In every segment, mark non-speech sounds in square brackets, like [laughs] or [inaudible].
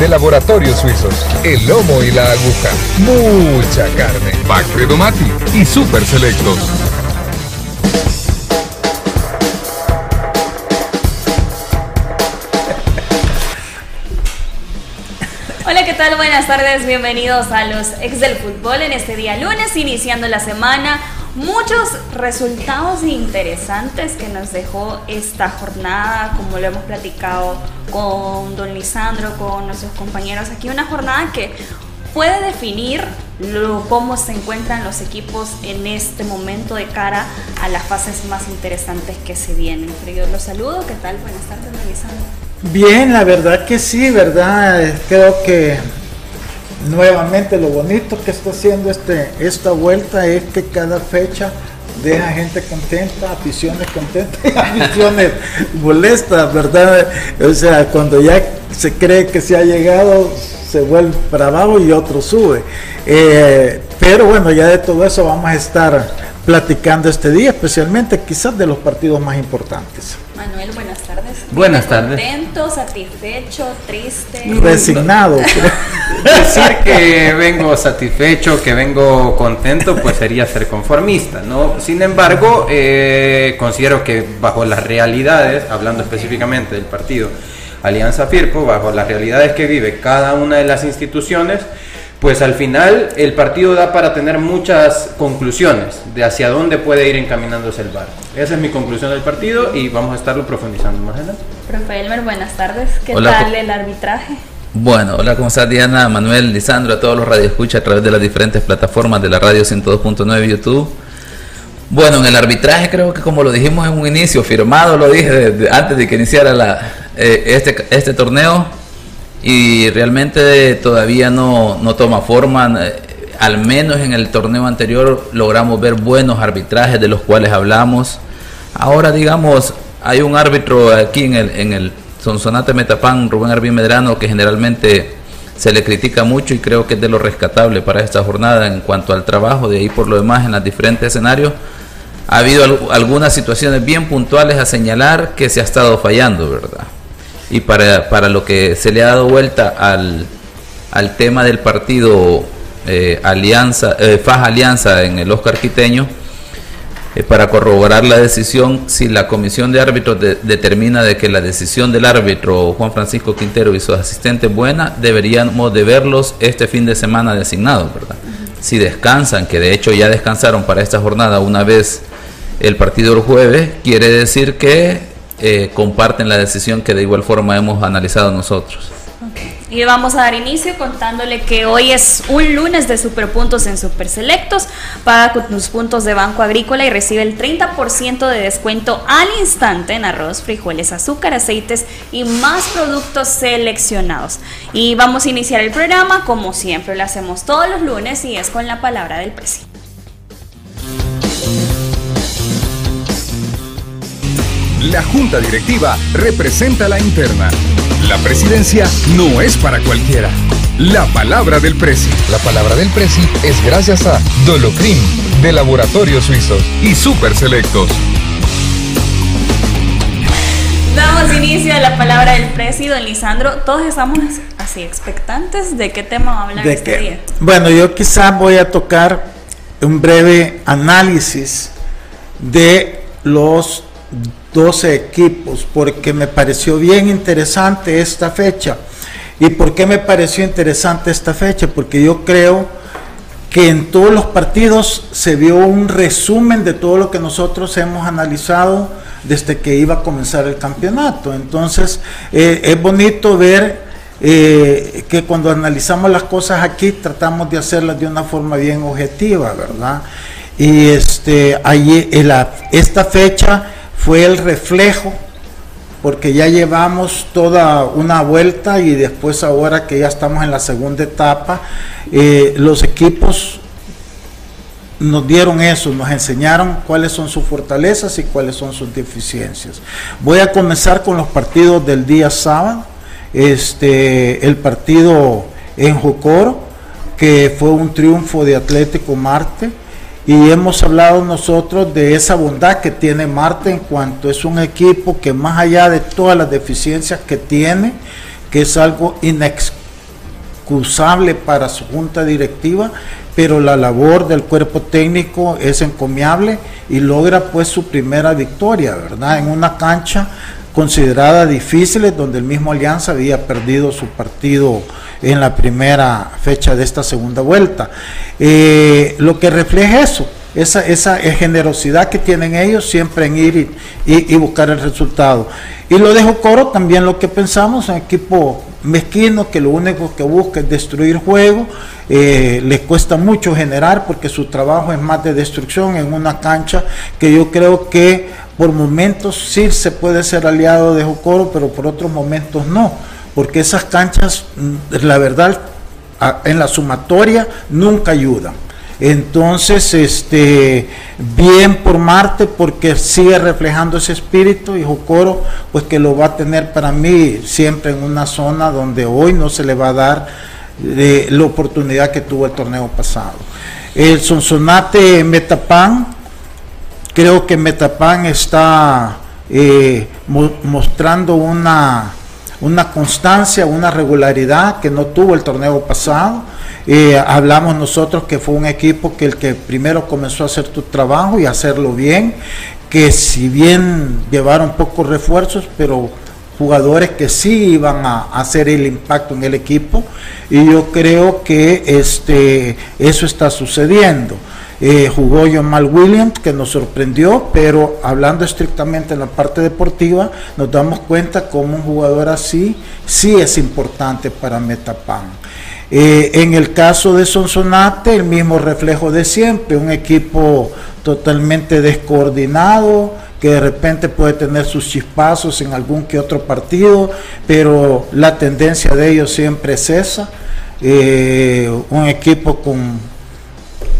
de Laboratorios Suizos. El lomo y la aguja. Mucha carne. Bacredo Mati y Super Selectos. Hola, ¿qué tal? Buenas tardes, bienvenidos a los ex del fútbol en este día lunes, iniciando la semana. Muchos resultados interesantes que nos dejó esta jornada, como lo hemos platicado con don Lisandro, con nuestros compañeros aquí, una jornada que puede definir cómo se encuentran los equipos en este momento de cara a las fases más interesantes que se vienen. Pero yo los saludo, ¿qué tal? Buenas tardes, don Lisandro. Bien, la verdad que sí, ¿verdad? Creo que nuevamente lo bonito que está haciendo este, esta vuelta es que cada fecha deja gente contenta, aficiones contentas [laughs] aficiones molestas, ¿verdad? O sea, cuando ya se cree que se ha llegado, se vuelve para abajo y otro sube. Eh, pero bueno, ya de todo eso vamos a estar platicando este día, especialmente quizás de los partidos más importantes. Manuel, buenas tardes. Buenas tardes. ¿Contento, satisfecho, triste? Resignado. [laughs] Decir que vengo satisfecho, que vengo contento, pues sería ser conformista, ¿no? Sin embargo, eh, considero que bajo las realidades, hablando específicamente del partido Alianza Firpo, bajo las realidades que vive cada una de las instituciones, pues al final el partido da para tener muchas conclusiones de hacia dónde puede ir encaminándose el barco. Esa es mi conclusión del partido y vamos a estarlo profundizando más adelante. Profe Elmer, buenas tardes. ¿Qué Hola, tal el arbitraje? Bueno, hola, ¿cómo estás Diana, Manuel, Lisandro, a todos los radioescuchas a través de las diferentes plataformas de la radio 102.9 YouTube? Bueno, en el arbitraje creo que como lo dijimos en un inicio, firmado lo dije desde- antes de que iniciara la, eh, este, este torneo y realmente todavía no, no toma forma. eh, al menos en el torneo anterior logramos ver buenos arbitrajes de los cuales hablamos. Ahora, digamos, hay un árbitro aquí en el, en el Sonsonate Metapán, Rubén Arbín Medrano, que generalmente se le critica mucho y creo que es de lo rescatable para esta jornada en cuanto al trabajo. De ahí por lo demás, en los diferentes escenarios, ha habido al- algunas situaciones bien puntuales a señalar que se ha estado fallando, ¿verdad? Y para, para lo que se le ha dado vuelta al, al tema del partido eh, Alianza, eh, FAJ Alianza en el Oscar Quiteño, eh, para corroborar la decisión, si la comisión de árbitros de- determina de que la decisión del árbitro Juan Francisco Quintero y sus asistentes es buena, deberíamos de verlos este fin de semana designados, ¿verdad? Si descansan, que de hecho ya descansaron para esta jornada una vez el partido el jueves, quiere decir que eh, comparten la decisión que de igual forma hemos analizado nosotros. Y vamos a dar inicio contándole que hoy es un lunes de superpuntos en Super Selectos. Paga con tus puntos de Banco Agrícola y recibe el 30% de descuento al instante en arroz, frijoles, azúcar, aceites y más productos seleccionados. Y vamos a iniciar el programa como siempre lo hacemos todos los lunes y es con la palabra del precio. La junta directiva representa la interna. La presidencia no es para cualquiera. La palabra del presi. La palabra del presi es gracias a Dolocrim de Laboratorios Suizos y Super Selectos. Damos inicio a la palabra del precio, don Lisandro. Todos estamos así expectantes de qué tema va a hablar De este que- día. bueno, yo quizás voy a tocar un breve análisis de los 12 equipos, porque me pareció bien interesante esta fecha. ¿Y por qué me pareció interesante esta fecha? Porque yo creo que en todos los partidos se vio un resumen de todo lo que nosotros hemos analizado desde que iba a comenzar el campeonato. Entonces, eh, es bonito ver eh, que cuando analizamos las cosas aquí tratamos de hacerlas de una forma bien objetiva, ¿verdad? Y este, en la- esta fecha fue el reflejo porque ya llevamos toda una vuelta y después ahora que ya estamos en la segunda etapa, eh, los equipos nos dieron eso, nos enseñaron cuáles son sus fortalezas y cuáles son sus deficiencias. Voy a comenzar con los partidos del día sábado. Este, el partido en Jocoro, que fue un triunfo de Atlético Marte. Y hemos hablado nosotros de esa bondad que tiene Marte en cuanto es un equipo que más allá de todas las deficiencias que tiene, que es algo inexcusable para su junta directiva, pero la labor del cuerpo técnico es encomiable y logra pues su primera victoria, ¿verdad? En una cancha considerada difícil, donde el mismo Alianza había perdido su partido en la primera fecha de esta segunda vuelta. Eh, lo que refleja eso, esa, generosidad que tienen ellos siempre en ir y, buscar el resultado. Y lo dejo coro también lo que pensamos, un equipo mezquino que lo único que busca es destruir juego, eh, les cuesta mucho generar porque su trabajo es más de destrucción en una cancha que yo creo que por momentos sí se puede ser aliado de Jocoro, pero por otros momentos no, porque esas canchas, mm, la verdad, en la sumatoria nunca ayudan. Entonces, este, bien por Marte, porque sigue reflejando ese espíritu y Jocoro, pues que lo va a tener para mí siempre en una zona donde hoy no se le va a dar eh, la oportunidad que tuvo el torneo pasado. El Sonsonate Metapan, creo que Metapan está eh, mostrando una, una constancia, una regularidad que no tuvo el torneo pasado hablamos nosotros que fue un equipo que el que primero comenzó a hacer tu trabajo y hacerlo bien, que si bien llevaron pocos refuerzos, pero jugadores que sí iban a, hacer el impacto en el equipo y yo creo que este, eso está sucediendo. Eh, jugó Mal Williams, que nos sorprendió, pero hablando estrictamente en la parte deportiva, nos damos cuenta como un jugador así sí es importante para Metapan. Eh, en el caso de Sonsonate, el mismo reflejo de siempre, un equipo totalmente descoordinado, que de repente puede tener sus chispazos en algún que otro partido, pero la tendencia de ellos siempre es esa. Eh, un equipo con,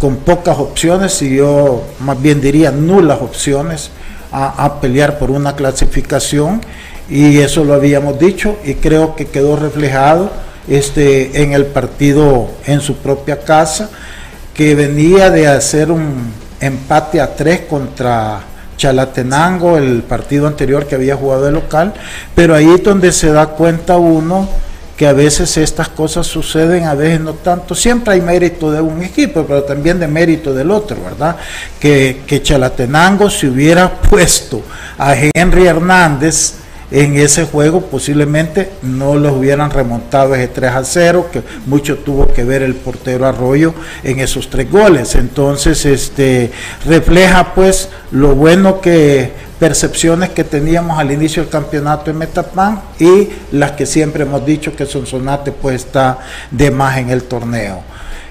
con pocas opciones, y yo más bien diría nulas opciones, a, pelear por una clasificación, y eso lo habíamos dicho, y creo que quedó reflejado este, en el partido en su propia casa, que venía de hacer un empate a tres contra Chalatenango, el partido anterior que había jugado de local, pero ahí es donde se da cuenta uno que a veces estas cosas suceden, a veces no tanto. Siempre hay mérito de un equipo, pero también de mérito del otro, ¿verdad? Que, que Chalatenango se hubiera [laughs] puesto a Henry Hernández en ese juego posiblemente no los hubieran remontado ese 3 a 0, que mucho tuvo que ver el portero Arroyo en esos tres goles. Entonces, este refleja pues lo bueno que percepciones que teníamos al inicio del campeonato en Metapan y las que siempre hemos dicho que Sonsonate pues está de más en el torneo.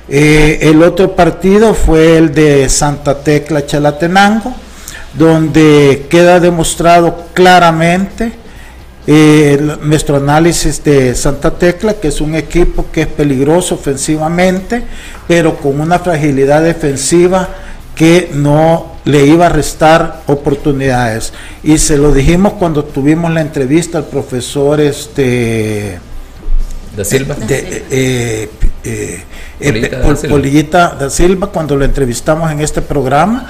Eh, el otro partido fue el de Santa Tecla Chalatenango, donde queda demostrado claramente nuestro análisis de Santa Tecla, que es un equipo que es peligroso ofensivamente, pero con una fragilidad defensiva que no le iba a restar oportunidades. Y se lo dijimos cuando tuvimos la entrevista al profesor este da Silva. De, eh, eh, eh, Polillita da Silva, cuando lo entrevistamos en este programa,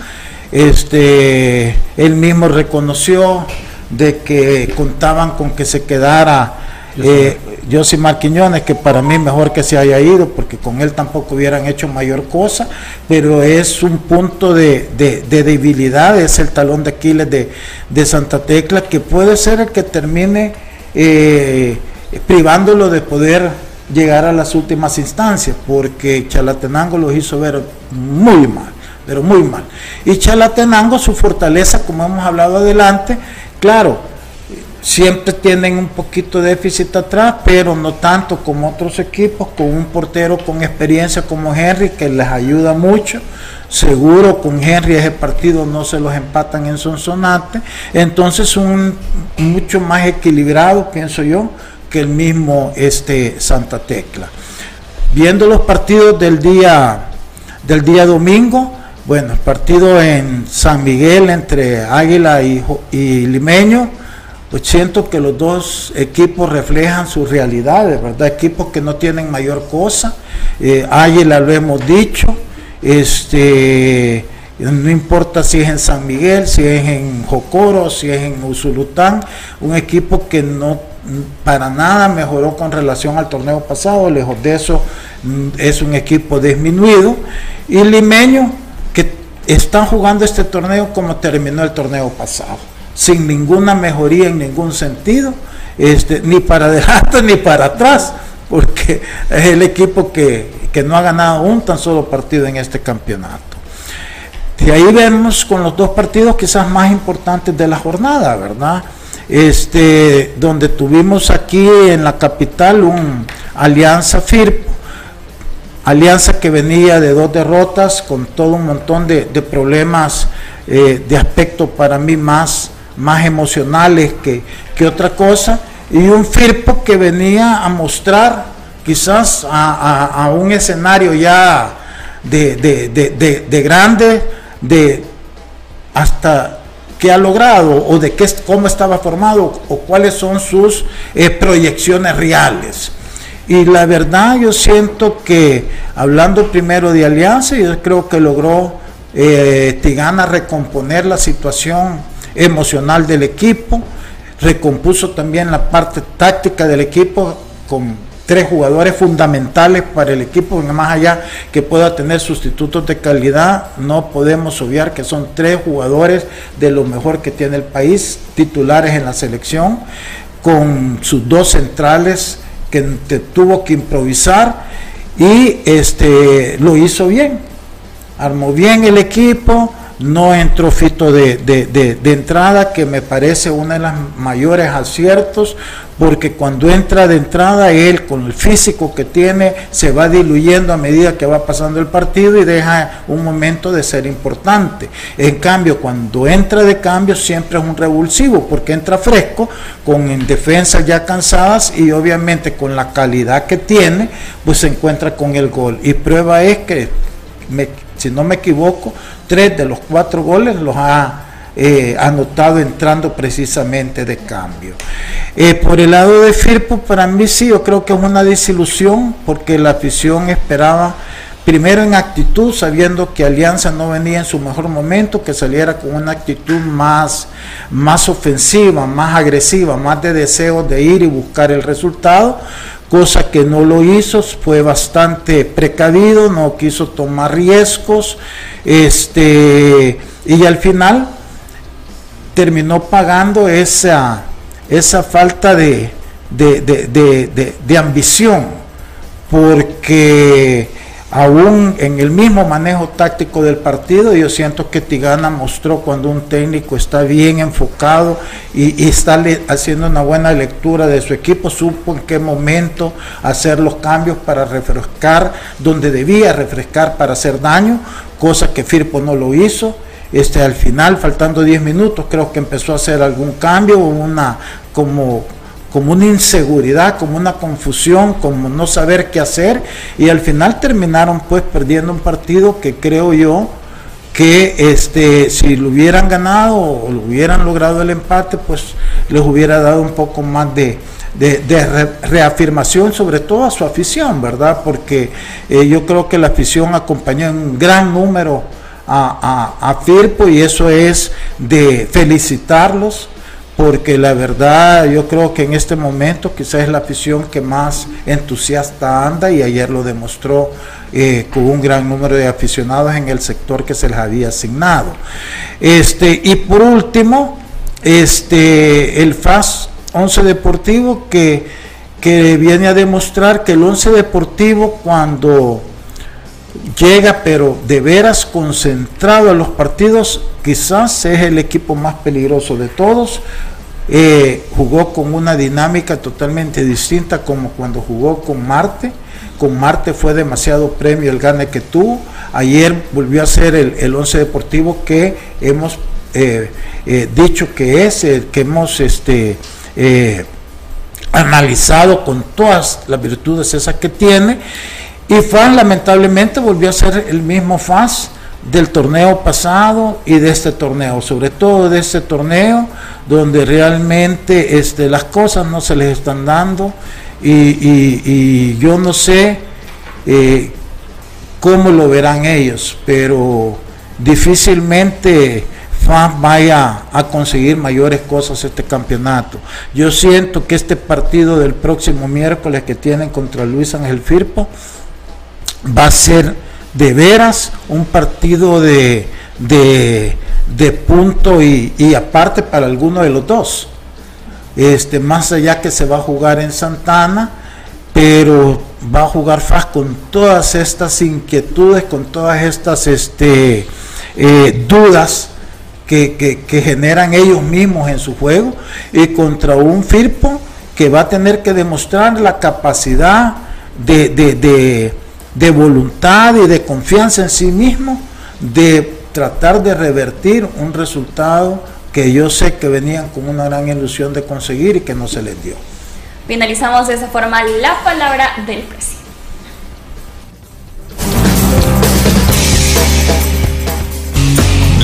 este, él mismo reconoció de que contaban con que se quedara eh, José Marquiñones, que para mí mejor que se haya ido, porque con él tampoco hubieran hecho mayor cosa, pero es un punto de, debilidad, es el talón de Aquiles de, Santa Tecla, que puede ser el que termine eh, privándolo de poder llegar a las últimas instancias, porque Chalatenango lo hizo ver muy mal, pero muy mal. Y Chalatenango, su fortaleza, como hemos hablado adelante, Claro, siempre tienen un poquito de déficit atrás, pero no tanto como otros equipos, con un portero con experiencia como Henry, que les ayuda mucho. Seguro con Henry ese partido no se los empatan en Sonsonate. Entonces un mucho más equilibrado, pienso yo, que el mismo este Santa Tecla. Viendo los partidos del día, del día domingo, Bueno, el partido en San Miguel entre Águila y, y Limeño, pues siento que los dos equipos reflejan sus realidades, ¿verdad? Equipos que no tienen mayor cosa. Eh, Águila lo hemos dicho, este, no importa si es en San Miguel, si es en Jocoro, si es en Usulután, un equipo que no para nada mejoró con relación al torneo pasado, lejos de eso mm, es un equipo disminuido. Y Limeño, que están jugando este torneo como terminó el torneo pasado, sin ninguna mejoría en ningún sentido, este, ni para adelante [laughs] ni para atrás, porque es el equipo que, que no ha ganado un tan solo partido en este campeonato. Y ahí vemos con los dos partidos quizás más importantes de la jornada, ¿verdad? este, donde tuvimos aquí en la capital un Alianza Firpo, alianza que venía de dos derrotas con todo un montón de, problemas eh, de aspecto para mí más, más emocionales que, que, otra cosa, y un Firpo que venía a mostrar quizás a, un escenario ya de, de, de grande, de hasta qué ha logrado o de qué, cómo estaba formado o cuáles son sus eh, proyecciones reales. Y la verdad yo siento que, hablando primero de Alianza, yo creo que logró eh, Tigana recomponer la situación emocional del equipo, recompuso también la parte táctica del equipo con tres jugadores fundamentales para el equipo, más allá que pueda tener sustitutos de calidad, no podemos obviar que son tres jugadores de lo mejor que tiene el país, titulares en la selección, con sus dos centrales que tuvo que improvisar y este lo hizo bien, armó bien el equipo, no entró Fito de, de, entrada, que me parece uno de los mayores aciertos, porque cuando entra de entrada, él con el físico que tiene, se va diluyendo a medida que va pasando el partido y deja un momento de ser importante. En cambio, cuando entra de cambio, siempre es un revulsivo, porque entra fresco, con defensas ya cansadas y obviamente con la calidad que tiene, pues se encuentra con el gol. Y prueba es que, si no me equivoco, tres de los cuatro goles los ha eh, anotado entrando precisamente de cambio. Eh, por el lado de Firpo, para mí sí, yo creo que es una desilusión porque la afición esperaba primero en actitud, sabiendo que Alianza no venía en su mejor momento, que saliera con una actitud más, más ofensiva, más agresiva, más de deseo de ir y buscar el resultado, cosa que no lo hizo, fue bastante precavido, no quiso tomar riesgos, este, y al final terminó pagando esa, esa falta de, de ambición, porque aún en el mismo manejo táctico del partido, yo siento que Tigana mostró cuando un técnico está bien enfocado y, está haciendo una buena lectura de su equipo, supo en qué momento hacer los cambios para refrescar donde debía refrescar para hacer daño, cosa que Firpo no lo hizo. Este, al final, faltando 10 minutos, creo que empezó a hacer algún cambio, una como como una inseguridad, como una confusión, como no saber qué hacer y al final terminaron pues perdiendo un partido que creo yo que este si lo hubieran ganado o lo hubieran logrado el empate pues les hubiera dado un poco más de, reafirmación sobre todo a su afición, ¿verdad? Porque eh, yo creo que la afición acompañó en un gran número a, a Firpo y eso es de felicitarlos, porque la verdad yo creo que en este momento quizás es la afición que más entusiasta anda y ayer lo demostró eh, con un gran número de aficionados en el sector que se les había asignado. Este, y por último, este, el FAS 11 Deportivo que, que viene a demostrar que el 11 Deportivo cuando llega pero de veras concentrado a los partidos, quizás es el equipo más peligroso de todos. Eh, jugó con una dinámica totalmente distinta como cuando jugó con Marte. Con Marte fue demasiado premio el gane que tuvo. Ayer volvió a ser el, el once deportivo que hemos eh, eh, dicho que es, que hemos este, analizado con todas las virtudes esas que tiene y FAS lamentablemente volvió a ser el mismo FAS del torneo pasado y de este torneo, sobre todo de este torneo donde realmente este, las cosas no se les están dando y, yo no sé eh, cómo lo verán ellos, pero difícilmente FAS vaya a conseguir mayores cosas este campeonato. Yo siento que este partido del próximo miércoles que tienen contra Luis Ángel Firpo va a ser de veras un partido de, de, punto y, y, aparte para alguno de los dos. Este, más allá que se va a jugar en Santana, pero va a jugar FAS con todas estas inquietudes, con todas estas este, eh, dudas que, generan ellos mismos en su juego y contra un Firpo que va a tener que demostrar la capacidad de, de voluntad y de confianza en sí mismo de tratar de revertir un resultado que yo sé que venían con una gran ilusión de conseguir y que no se les dio. Finalizamos de esa forma la palabra del presidente.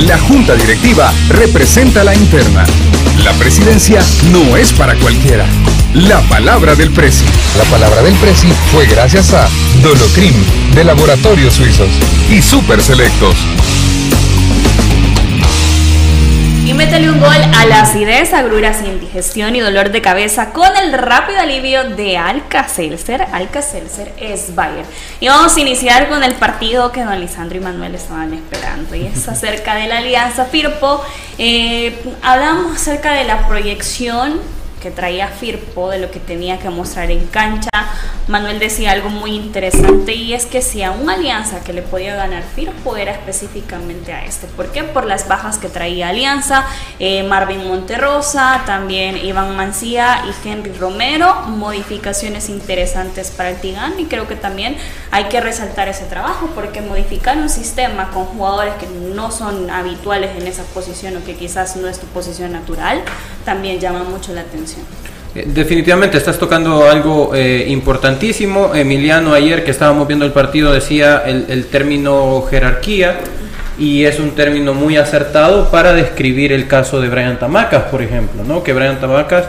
La junta directiva representa la interna. La presidencia no es para cualquiera. La palabra del presi. La palabra del presi fue gracias a Dolocrim de Laboratorios Suizos y Super Selectos. Y métele un gol a la acidez, agruras, indigestión y dolor de cabeza con el rápido alivio de Alka-Seltzer. Alka-Seltzer es Bayer. Y vamos a iniciar con el partido que don Lisandro y Manuel estaban esperando. Y es acerca de la alianza Firpo. Eh, hablamos acerca de la proyección traía Firpo, de lo que tenía que mostrar en cancha. Manuel decía algo muy interesante y es que si a una alianza que le podía ganar Firpo era específicamente a este. ¿Por qué? Por las bajas que traía Alianza, eh, Marvin Monterrosa, también Iván Mancía y Henry Romero, modificaciones interesantes para el Tigán y creo que también hay que resaltar ese trabajo porque modificar un sistema con jugadores que no son habituales en esa posición o que quizás no es tu posición natural, también llama mucho la atención. Eh, definitivamente estás tocando algo eh, importantísimo. Emiliano ayer que estábamos viendo el partido decía el, término jerarquía y es un término muy acertado para describir el caso de Brian Tamacas, por ejemplo, ¿no? que Brian Tamacas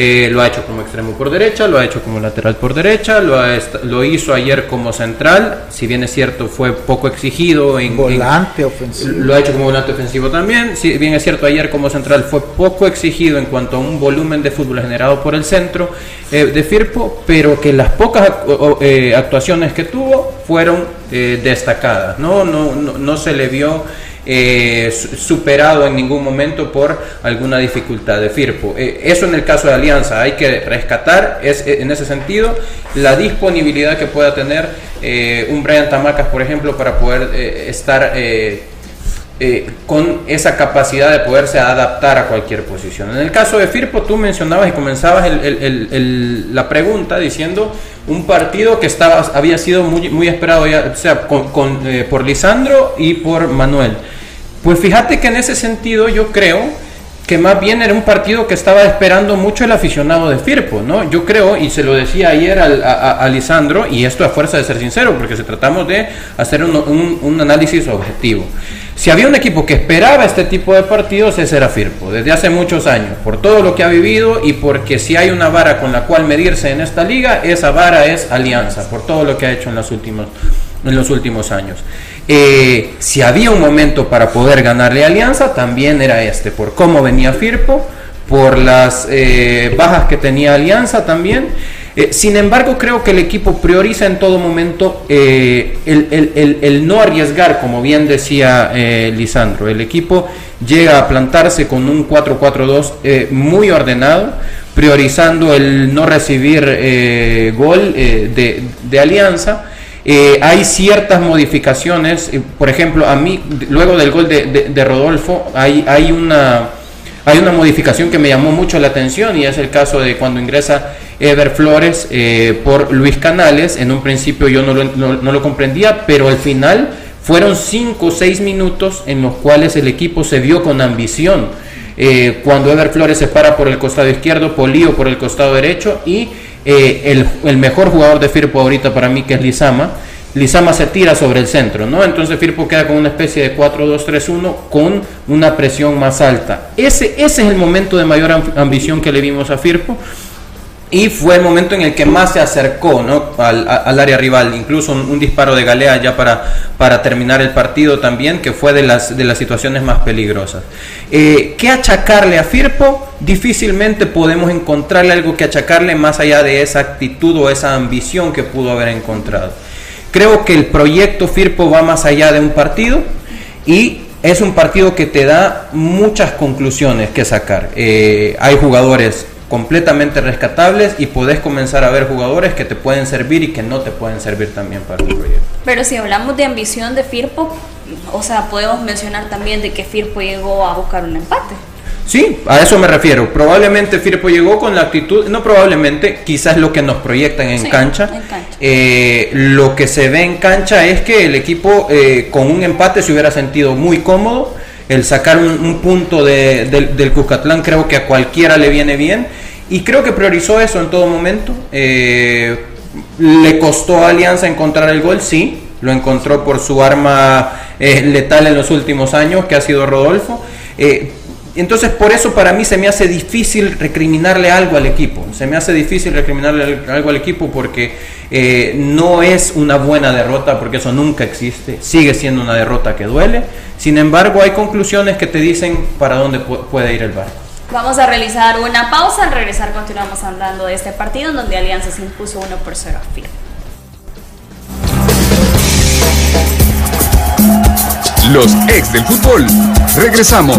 eh, lo ha hecho como extremo por derecha, lo ha hecho como lateral por derecha, lo, lo hizo ayer como central, si bien es cierto fue poco exigido en volante ofensivo. Lo ha hecho como volante ofensivo también, si bien es cierto ayer como central fue poco exigido en cuanto a un volumen de fútbol generado por el centro eh, de Firpo, pero que las pocas eh, actuaciones que tuvo fueron destacadas, ¿no? No, no, no se le vio eh, superado en ningún momento por alguna dificultad de Firpo. Eh, eso en el caso de Alianza, hay que rescatar es, eh, en ese sentido la disponibilidad que pueda tener un Brian Tamacas, por ejemplo, para poder estar con esa capacidad de poderse adaptar a cualquier posición. En el caso de Firpo, tú mencionabas y comenzabas la pregunta diciendo un partido que estaba, había sido muy, muy esperado ya, sea, por Lisandro y por Manuel. Pues fíjate que en ese sentido yo creo que más bien era un partido que estaba esperando mucho el aficionado de Firpo, ¿no? Yo creo, y se lo decía ayer a, Lisandro, y esto a fuerza de ser sincero, porque se tratamos de hacer un, análisis objetivo. Si había un equipo que esperaba este tipo de partidos, ese era Firpo, desde hace muchos años, por todo lo que ha vivido y porque si hay una vara con la cual medirse en esta liga, esa vara es Alianza, por todo lo que ha hecho en, las últimas, en los últimos años. Eh, si había un momento para poder ganarle a Alianza, también era este, por cómo venía Firpo, por las eh, bajas que tenía Alianza también. Eh, sin embargo, creo que el equipo prioriza en todo momento el, no arriesgar, como bien decía Lisandro. El equipo llega a plantarse con un 4-4-2 muy ordenado, priorizando el no recibir gol de, Alianza eh, hay ciertas modificaciones, eh, por ejemplo, a mí, luego del gol de, Rodolfo, hay, una, hay una modificación que me llamó mucho la atención y es el caso de cuando ingresa Ever Flores eh, por Luis Canales. En un principio yo no lo, no, lo comprendía, pero al final fueron 5 o 6 minutos en los cuales el equipo se vio con ambición. cuando Ever Flores se para por el costado izquierdo, Polío por el costado derecho y eh, el, mejor jugador de Firpo ahorita para mí que es Lizama, Lizama se tira sobre el centro, ¿no? Entonces Firpo queda con una especie de 4-2-3-1 con una presión más alta. Ese, ese es el momento de mayor ambición que le vimos a Firpo y fue el momento en el que más se acercó ¿no? al, área rival, incluso un, disparo de Galea ya para, para terminar el partido también, que fue de las, de las situaciones más peligrosas. Eh, ¿Qué achacarle a Firpo? Difícilmente podemos encontrarle algo que achacarle más allá de esa actitud o esa ambición que pudo haber encontrado. Creo que el proyecto Firpo va más allá de un partido y es un partido que te da muchas conclusiones que sacar. Eh, hay jugadores completamente rescatables y podés comenzar a ver jugadores que te pueden servir y que no te pueden servir también para tu proyecto. Pero si hablamos de ambición de Firpo, o sea, podemos mencionar también de que Firpo llegó a buscar un empate. Sí, a eso me refiero. Probablemente Firpo llegó con la actitud, no probablemente, quizás lo que nos proyectan en cancha. Eh, lo que se ve en cancha es que el equipo eh, con un empate se hubiera sentido muy cómodo el sacar un, punto del Cuscatlán creo que a cualquiera le viene bien y creo que priorizó eso en todo momento. Eh, le costó a Alianza encontrar el gol, sí, lo encontró por su arma eh, letal en los últimos años, que ha sido Rodolfo. Eh, entonces por eso para mí se me hace difícil recriminarle algo al equipo. Se me hace difícil recriminarle algo al equipo porque eh, no es una buena derrota, porque eso nunca existe. Sigue siendo una derrota que duele. Sin embargo, hay conclusiones que te dicen para dónde puede ir el barco. Vamos a realizar una pausa. Al regresar continuamos hablando de este partido en donde Alianza se impuso 1 por 0 a. Los ex del fútbol. Regresamos.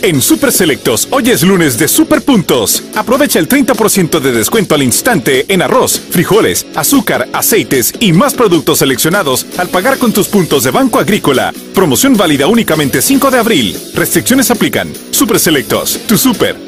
En Super Selectos, hoy es lunes de Super Puntos. Aprovecha el 30% de descuento al instante en arroz, frijoles, azúcar, aceites y más productos seleccionados al pagar con tus puntos de Banco Agrícola. Promoción válida únicamente 5 de abril. Restricciones aplican. Super Selectos, tu super.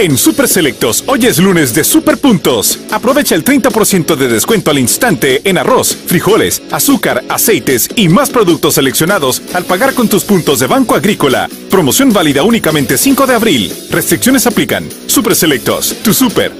En Super Selectos, hoy es lunes de Super Puntos. Aprovecha el 30% de descuento al instante en arroz, frijoles, azúcar, aceites y más productos seleccionados al pagar con tus puntos de Banco Agrícola. Promoción válida únicamente 5 de abril. Restricciones aplican. Super Selectos, tu super.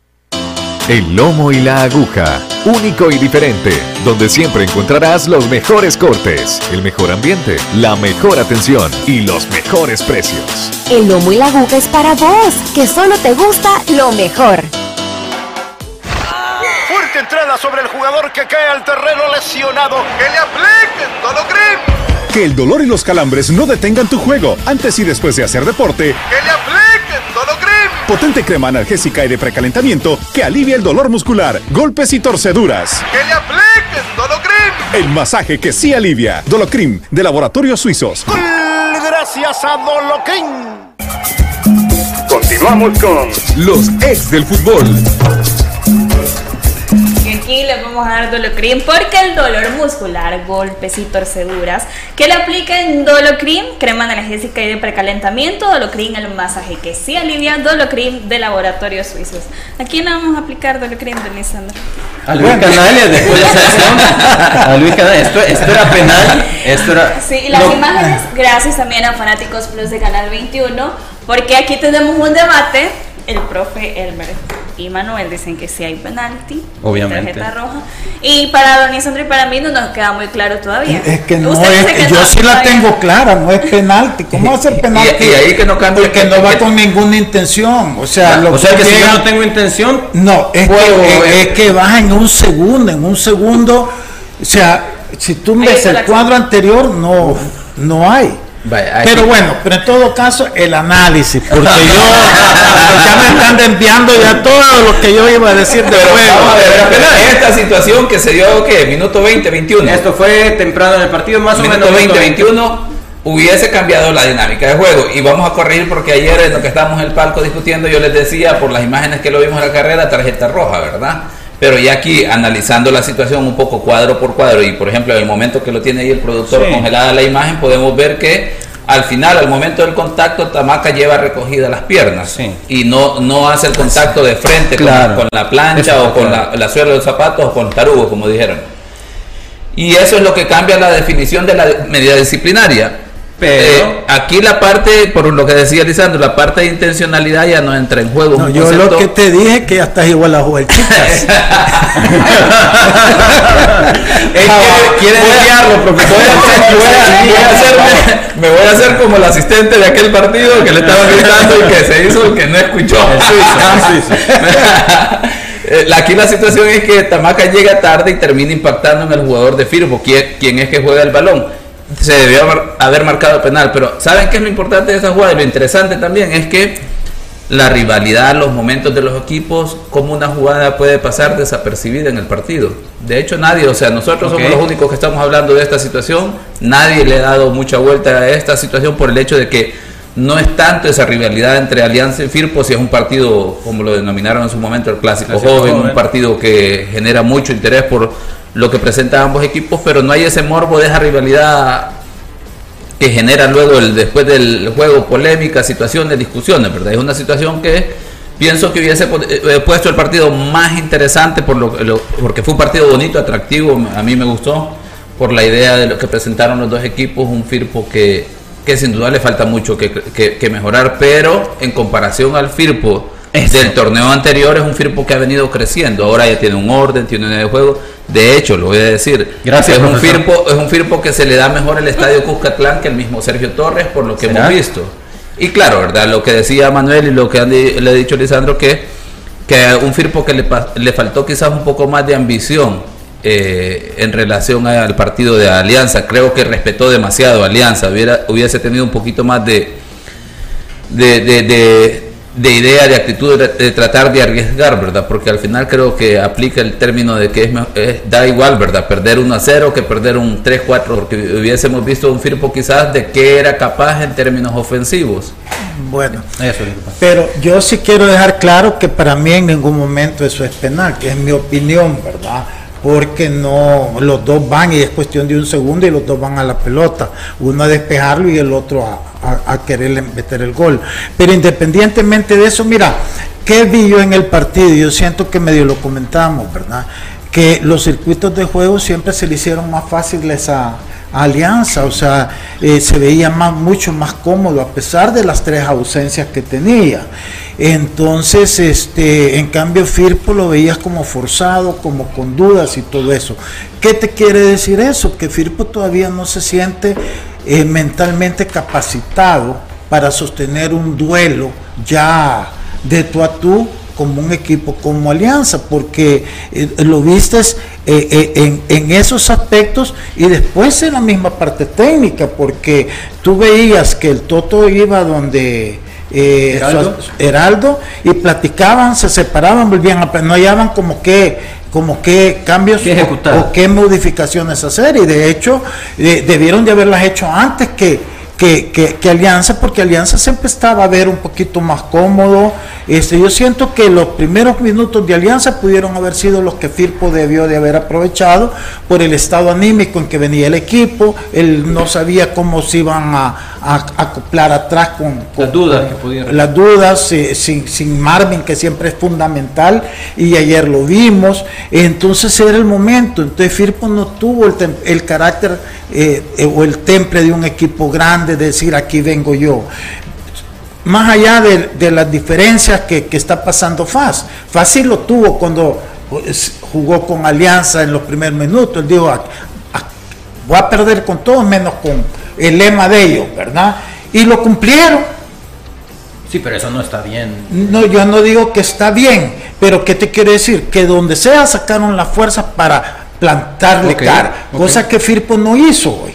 El lomo y la aguja, único y diferente, donde siempre encontrarás los mejores cortes, el mejor ambiente, la mejor atención y los mejores precios. El lomo y la aguja es para vos, que solo te gusta lo mejor entrada sobre el jugador que cae al terreno lesionado. Que le apliquen Dolocrim. Que el dolor y los calambres no detengan tu juego antes y después de hacer deporte. Que le apliquen Dolocrim. Potente crema analgésica y de precalentamiento que alivia el dolor muscular, golpes y torceduras. Que le apliquen Dolocrim. El masaje que sí alivia. Dolocrim de Laboratorios Suizos. Gracias a Dolocrim. Continuamos con los ex del fútbol aquí le vamos a dar Dolocrim porque el dolor muscular, golpes y torceduras que le apliquen Dolocrim, crema analgésica y de precalentamiento, Dolocrim el masaje que sí alivia, Dolocrim de laboratorios suizos. ¿A quién le vamos a aplicar Dolocrim, Denisandro? A Luis Canales, después de esa A Luis Canales, esto, esto, era penal, esto era... Sí, y las imágenes, gracias también a Fanáticos Plus de Canal 21, porque aquí tenemos un debate, el profe Elmer y Manuel dicen que sí hay penalti, Obviamente. tarjeta roja. Y para Don Isandro y para mí no nos queda muy claro todavía. Es que no es, que yo no, sí la todavía. tengo clara, no es penalti. ¿Cómo va a ser penalti? Y- y ahí que no cambie- Porque no va con ninguna intención. O sea, lo O sea que si llega- yo no tengo intención, No, es Puedo, que, eh. es que baja en un segundo, en un segundo. O sea, si tú ves el cuadro anterior, no, no hay. Vaya, Pero bueno, pero en todo caso, el análisis, porque yo ya me están enviando ya todo lo que yo iba a decir de Pero vamos a juego. ver, pero esta situación que se dio, ¿qué? Minuto 20, 21. esto fue temprano en el partido, más o minuto menos. 20, 21 hubiese cambiado la dinámica de juego. Y vamos a corregir porque ayer en lo que estábamos en el palco discutiendo, yo les decía por las imágenes que lo vimos en la carrera, tarjeta roja, ¿verdad? Pero ya aquí analizando la situación un poco cuadro por cuadro y por ejemplo en el momento que lo tiene ahí el productor Sí. congelada la imagen, podemos ver que al final, al momento del contacto, Tamaca lleva recogidas las piernas Sí. y no, no hace el contacto de frente con- Claro. con, la plancha Eso o con claro. la, la suela de los zapatos o con el tarugo, como dijeron. Y eso es lo que cambia la definición de la medida disciplinaria. Pero- Eh, aquí la parte, por lo que decía Lisandro, la parte de intencionalidad ya no entra en juego. No, yo concepto- lo que te dije que ya estás igual a jugar chicas. [laughs] Es que quiere desviarlo, profesor. [laughs] me voy a hacer como el asistente de aquel partido que le estaba gritando y que se hizo el que no escuchó. [laughs] Eh, Aquí la situación es que Tamaca llega tarde y termina impactando en el jugador de Firpo, quien, quien es que juega el balón. Se debió haber, haber marcado penal, pero ¿saben qué es lo importante de esa jugada? Y lo interesante también es que la rivalidad, los momentos de los equipos, cómo una jugada puede pasar desapercibida en el partido. De hecho, nadie, o sea, nosotros somos los únicos que estamos hablando de esta situación, nadie le ha dado mucha vuelta a esta situación por el hecho de que no es tanto esa rivalidad entre Alianza y Firpo, si es un partido, como lo denominaron en su momento, el clásico, Clásico joven, joven. un partido que genera mucho interés por lo que presentan ambos equipos, pero no hay ese morbo de esa rivalidad que genera luego el después del juego polémica, situaciones, discusiones, ¿verdad? Es una situación que pienso que hubiese pu- eh, puesto el partido más interesante por lo, lo- porque fue un partido bonito, atractivo, a mí me gustó por la idea de lo que presentaron los dos equipos, un Firpo que, que sin duda le falta mucho que, que- que mejorar, pero en comparación al Firpo Eso. del torneo anterior es un Firpo que ha venido creciendo, ahora ya tiene un orden, tiene idea de juego, de hecho, lo voy a decir, Gracias, es un. Firpo es un Firpo que se le da mejor el estadio Cuscatlán que el mismo Sergio Torres, por lo que ¿Será? hemos visto. Y claro, ¿verdad? Lo que decía Manuel y lo que han le ha dicho Lisandro, que, que un Firpo que le, le faltó quizás un poco más de ambición eh, en relación al partido de Alianza. Creo que respetó demasiado a Alianza, hubiera, hubiese tenido un poquito más de, de, de, de- de idea, de actitud de, de tratar de arriesgar, ¿verdad? Porque al final creo que aplica el término de que es, da igual, ¿verdad? Perder 1 a 0 que perder un 3-4, porque hubiésemos visto un Firpo quizás de que era capaz en términos ofensivos. Bueno, Eso es lo que pasa. pero yo sí quiero dejar claro que para mí en ningún momento eso es penal, que es mi opinión, ¿verdad? Porque no, los dos van y es cuestión de un segundo y los dos van a la pelota, uno a despejarlo y el otro a, quererle meter el gol. Pero independientemente de eso, mira, ¿qué vi yo en el partido? Yo siento que medio lo comentamos, ¿verdad? Que los circuitos de juego siempre se le hicieron más fáciles a, Alianza, o sea, eh, se veía más, mucho más cómodo a pesar de las tres ausencias que tenía. Entonces, este, en cambio, Firpo lo veías como forzado, como con dudas y todo eso. ¿Qué te quiere decir eso? Que Firpo todavía no se siente eh, mentalmente capacitado para sostener un duelo ya de tú a tú como un equipo como Alianza, porque eh, lo vistes eh, eh, en, en esos aspectos y después en la misma parte técnica, porque tú veías que el Toto iba donde eh, Heraldo. su- Heraldo y platicaban, se separaban, volvían a no hallaban como que como qué cambios o, o qué modificaciones hacer y de hecho eh, debieron de haberlas hecho antes que que, que- que Alianza, porque Alianza siempre estaba a ver un poquito más cómodo. Este, yo siento que los primeros minutos de Alianza pudieron haber sido los que Firpo debió de haber aprovechado por el estado anímico en que venía el equipo. Él no sabía cómo se iban a, a- a acoplar atrás con, con- Las dudas que las dudas eh, sin, sin Marvin, que siempre es fundamental, y ayer lo vimos, entonces era el momento, entonces Firpo no tuvo el, tem- el carácter eh, eh, o el temple de un equipo grande, de decir aquí vengo yo. más allá de, de las diferencias que, que está pasando FAS. FAS sí lo tuvo cuando pues, jugó con Alianza en los primeros minutos. Él dijo, "A- a- voy a perder con todo menos con el lema de ellos, ¿verdad? Y lo cumplieron. Sí, pero eso no está bien. No, yo no digo que está bien, pero ¿qué te quiero decir? Que donde sea sacaron la fuerza para plantarle Ok, cara, cosa que Firpo no hizo hoy.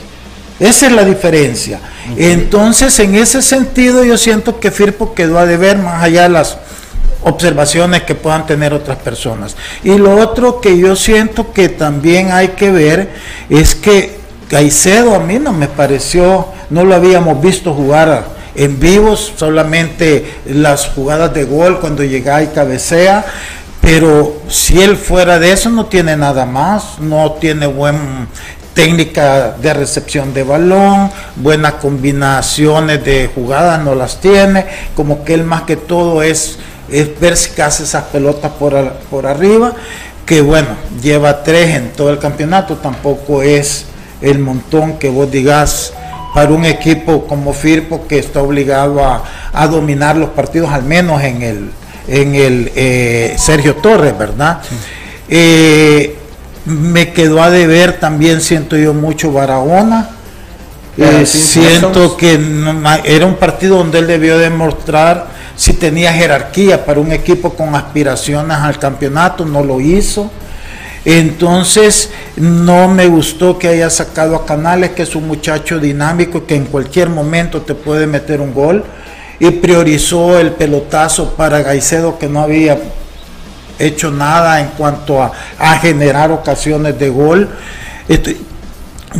Esa es la diferencia. Entonces, en ese sentido, yo siento que Firpo quedó a deber más allá de las observaciones que puedan tener otras personas. Y lo otro que yo siento que también hay que ver es que Caicedo a mí no me pareció, no lo habíamos visto jugar en vivos, solamente las jugadas de gol cuando llega y cabecea, pero si él fuera de eso no tiene nada más, no tiene buen técnica de recepción de balón, buenas combinaciones de jugadas no las tiene, como que él más que todo es, es ver si hace esas pelotas por, a- por arriba, que bueno, lleva tres en todo el campeonato, tampoco es el montón que vos digas para un equipo como Firpo que está obligado a, a dominar los partidos, al menos en el, en el eh, Sergio Torres, ¿verdad? Eh, me quedó a deber también, siento yo, mucho Barahona. Eh, siento que era un partido donde él debió demostrar si tenía jerarquía para un equipo con aspiraciones al campeonato, no lo hizo. Entonces, no me gustó que haya sacado a Canales, que es un muchacho dinámico que en cualquier momento te puede meter un gol, y priorizó el pelotazo para Gaicedo, que no había hecho nada en cuanto a, generar ocasiones de gol. Este,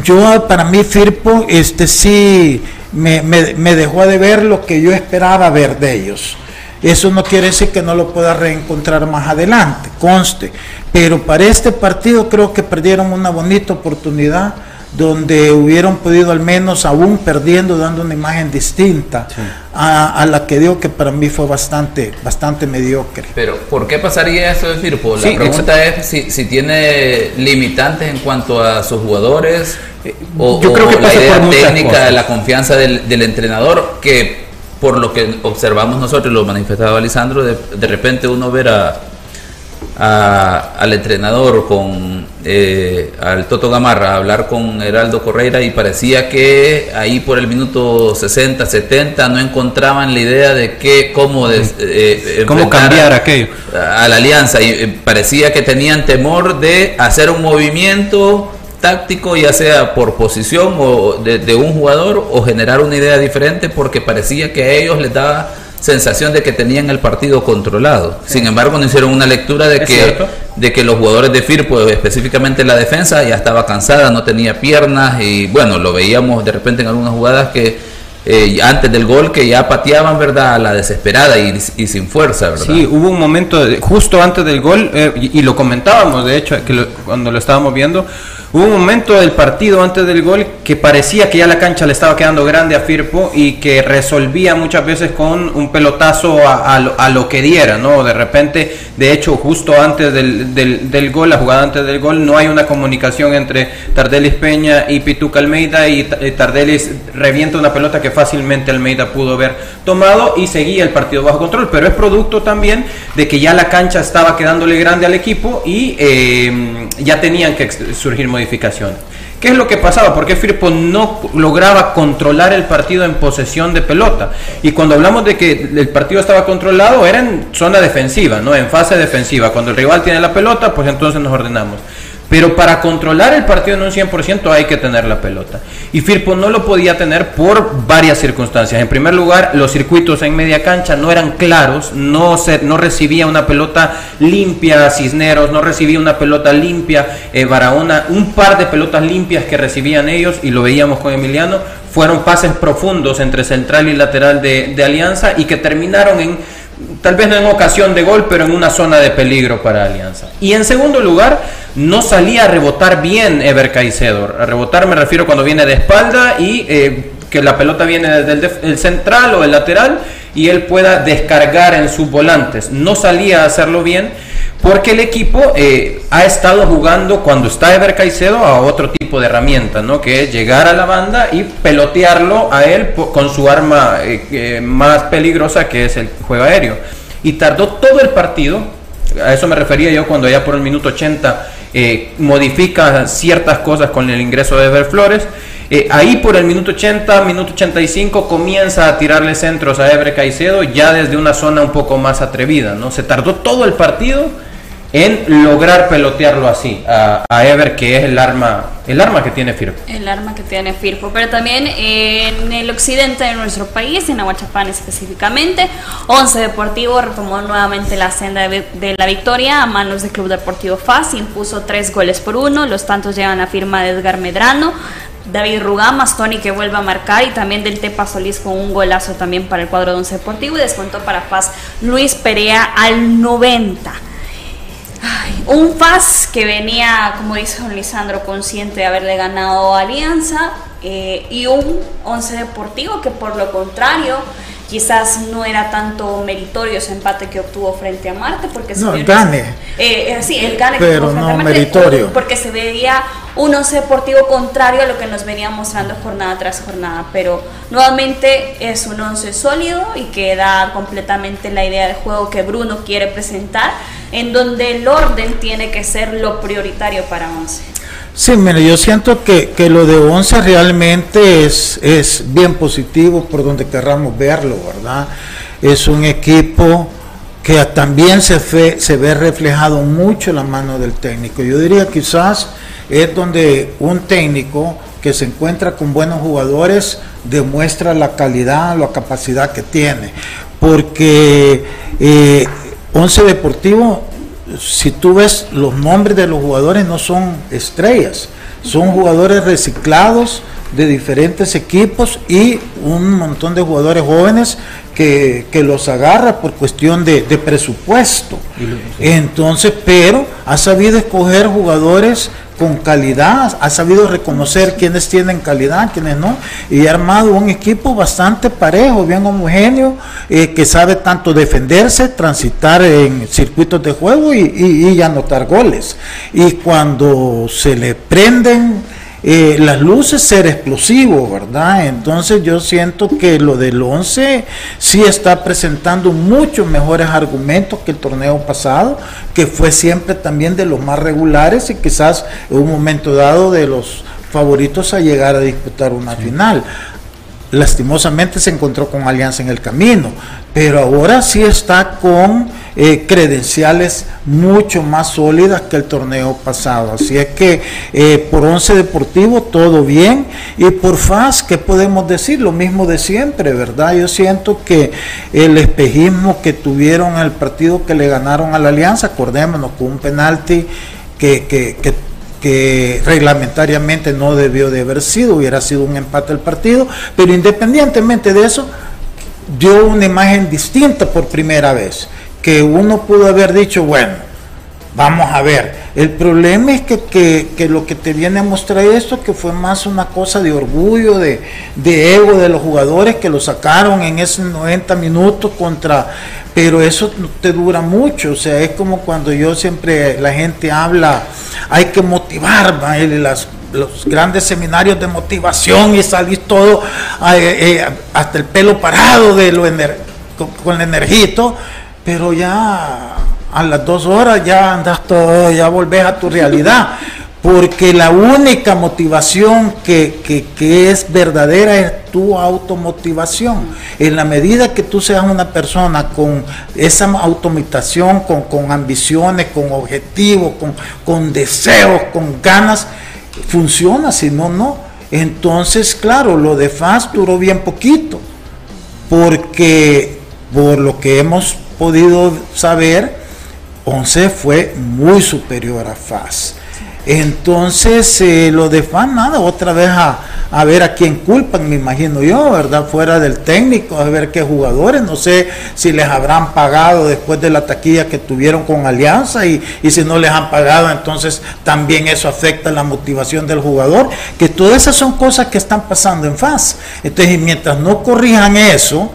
yo, para mí, Firpo, este sí me- me dejó de ver lo que yo esperaba ver de ellos. Eso no quiere decir que no lo pueda reencontrar más adelante, conste. Pero para este partido creo que perdieron una bonita oportunidad donde hubieran podido al menos aún perdiendo dando una imagen distinta a, a la que dio que para mí fue bastante bastante mediocre. Pero, ¿por qué pasaría eso de Firpo? La Sí, pregunta es si, si tiene limitantes en cuanto a sus jugadores o, yo creo o que la idea por técnica cosas. de la confianza del, del entrenador, que por lo que observamos nosotros, lo manifestaba Lisandro, de, de repente uno ver a, a- al entrenador con eh, al Toto Gamarra a hablar con Heraldo Correira y parecía que ahí por el minuto 60, 70 no encontraban la idea de que cómo des- eh, Cómo cambiar a- aquello. a la alianza y eh, parecía que tenían temor de hacer un movimiento táctico ya sea por posición o de, de un jugador o generar una idea diferente porque parecía que a ellos les daba sensación de que tenían el partido controlado. Sin embargo, no hicieron una lectura de que de que los jugadores de Firpo, específicamente la defensa, ya estaba cansada, no tenía piernas y bueno, lo veíamos de repente en algunas jugadas que eh, antes del gol que ya pateaban, ¿verdad? A la desesperada y, y sin fuerza, ¿verdad? Sí, hubo un momento justo antes del gol, eh, y, y lo comentábamos, de hecho, que lo- cuando lo estábamos viendo, hubo un momento del partido antes del gol que parecía que ya la cancha le estaba quedando grande a Firpo y que resolvía muchas veces con un pelotazo a, a lo, a lo que diera, ¿no? De repente, de hecho, justo antes del, del, gol, la jugada antes del gol, no hay una comunicación entre Tardelis Peña y Pituca Almeida y eh, Tardelis revienta una pelota que fácilmente Almeida pudo haber tomado y seguía el partido bajo control, pero es producto también de que ya la cancha estaba quedándole grande al equipo y eh, ya tenían que surgir modificaciones. ¿Qué es lo que pasaba? Porque Firpo no lograba controlar el partido en posesión de pelota. Y cuando hablamos de que el partido estaba controlado, era en zona defensiva, ¿no? En fase defensiva. Cuando el rival tiene la pelota, pues entonces nos ordenamos. Pero para controlar el partido en un 100% hay que tener la pelota. Y Firpo no lo podía tener por varias circunstancias. En primer lugar, los circuitos en media cancha no eran claros, no, se, no recibía una pelota limpia Cisneros, no recibía una pelota limpia eh, Barahona. Un par de pelotas limpias que recibían ellos, y lo veíamos con Emiliano, fueron pases profundos entre central y lateral de, de Alianza y que terminaron en tal vez no en ocasión de gol, pero en una zona de peligro para Alianza. Y en segundo lugar, no salía a rebotar bien Ever Caicedo. A rebotar me refiero cuando viene de espalda y eh, que la pelota viene desde el, central o el lateral y él pueda descargar en sus volantes. No salía a hacerlo bien. porque el equipo eh, ha estado jugando cuando está Ever Caicedo a otro tipo de herramienta, ¿no? Que es llegar a la banda y pelotearlo a él con su arma eh, más peligrosa que es el juego aéreo. Y tardó todo el partido, a eso me refería yo cuando ya por el minuto 80 eh, modifica ciertas cosas con el ingreso de Ever Flores. ahí por el minuto 80, minuto 85 comienza a tirarle centros a Ever Caicedo ya desde una zona un poco más atrevida, ¿no? Se tardó todo el partido en lograr pelotearlo así a, Ever, que es el arma, el arma que tiene Firpo. El arma que tiene Firpo, pero también en el occidente de nuestro país, en Aguachapán específicamente, Once Deportivo retomó nuevamente la senda de, la victoria a manos del Club Deportivo FAS, impuso tres goles por uno, los tantos llevan a firma de Edgar Medrano, David Rugamas, Tony que vuelve a marcar y también del Tepa Solís con un golazo también para el cuadro de Once Deportivo y descuento para FAS Luis Perea al 90 un FAS que venía, como dice don Lisandro, consciente de haberle ganado Alianza eh, y un Once Deportivo que por lo contrario quizás no era tanto meritorio ese empate que obtuvo frente a Marte porque no, el gane. Eh, eh, sí el gane pero no meritorio. porque se veía un once deportivo contrario a lo que nos venía mostrando jornada tras jornada. Pero nuevamente es un once sólido y que da completamente la idea de juego que Bruno quiere presentar en donde el orden tiene que ser lo prioritario para once Sí, mire, yo siento que, lo de Once realmente es, es bien positivo por donde querramos verlo, ¿verdad? Es un equipo que también se, se ve reflejado mucho la mano del técnico. Yo diría quizás es donde un técnico que se encuentra con buenos jugadores demuestra la calidad, la capacidad que tiene. Porque eh, Once Deportivo si tú ves los nombres de los jugadores no son estrellas, son jugadores reciclados de diferentes equipos y un montón de jugadores jóvenes que, los agarra por cuestión de, de, presupuesto. Entonces, pero ha sabido escoger jugadores con calidad, ha sabido reconocer quiénes tienen calidad, quiénes no, y ha armado un equipo bastante parejo, bien homogéneo, eh, que sabe tanto defenderse, transitar en circuitos de juego y, y anotar goles. Y cuando se le prenden eh, las luces ser explosivo, ¿verdad? Entonces yo siento que lo del 11 sí está presentando muchos mejores argumentos que el torneo pasado, que fue siempre también de los más regulares y quizás en un momento dado de los favoritos a llegar a disputar una final lastimosamente se encontró con Alianza en el camino, pero ahora sí está con eh, credenciales mucho más sólidas que el torneo pasado. Así es que eh, por Once Deportivo todo bien y por FAS, ¿qué podemos decir? Lo mismo de siempre, ¿verdad? Yo siento que el espejismo que tuvieron en el partido que le ganaron a la Alianza, acordémonos con un penalti que, que, que que reglamentariamente no debió de haber sido, hubiera sido un empate el partido, pero independientemente de eso, dio una imagen distinta por primera vez, que uno pudo haber dicho, bueno, vamos a ver, el problema es que, lo que te viene a mostrar esto, que fue más una cosa de orgullo, de, de ego de los jugadores que lo sacaron en esos 90 minutos contra pero eso te dura mucho, o sea, es como cuando yo siempre, la gente habla, hay que motivar, los grandes seminarios de motivación y salís todo, eh, hasta el pelo parado de lo con, el energito, pero ya a las dos horas ya andas todo, ya volvés a tu realidad porque la única motivación que, es verdadera es tu automotivación. En la medida que tú seas una persona con esa automotivación, con, ambiciones, con objetivos, con, deseos, con ganas, funciona, si no, no. Entonces, claro, lo de FAS duró bien poquito, porque por lo que hemos podido saber, 11 fue muy superior a FAS. Entonces, eh, lo de fan, nada, otra vez a, ver a quién culpan, me imagino yo, ¿verdad? Fuera del técnico, a ver qué jugadores, no sé si les habrán pagado después de la taquilla que tuvieron con Alianza y, y si no les han pagado, entonces también eso afecta la motivación del jugador, que todas esas son cosas que están pasando en FAS. Entonces, mientras no corrijan eso,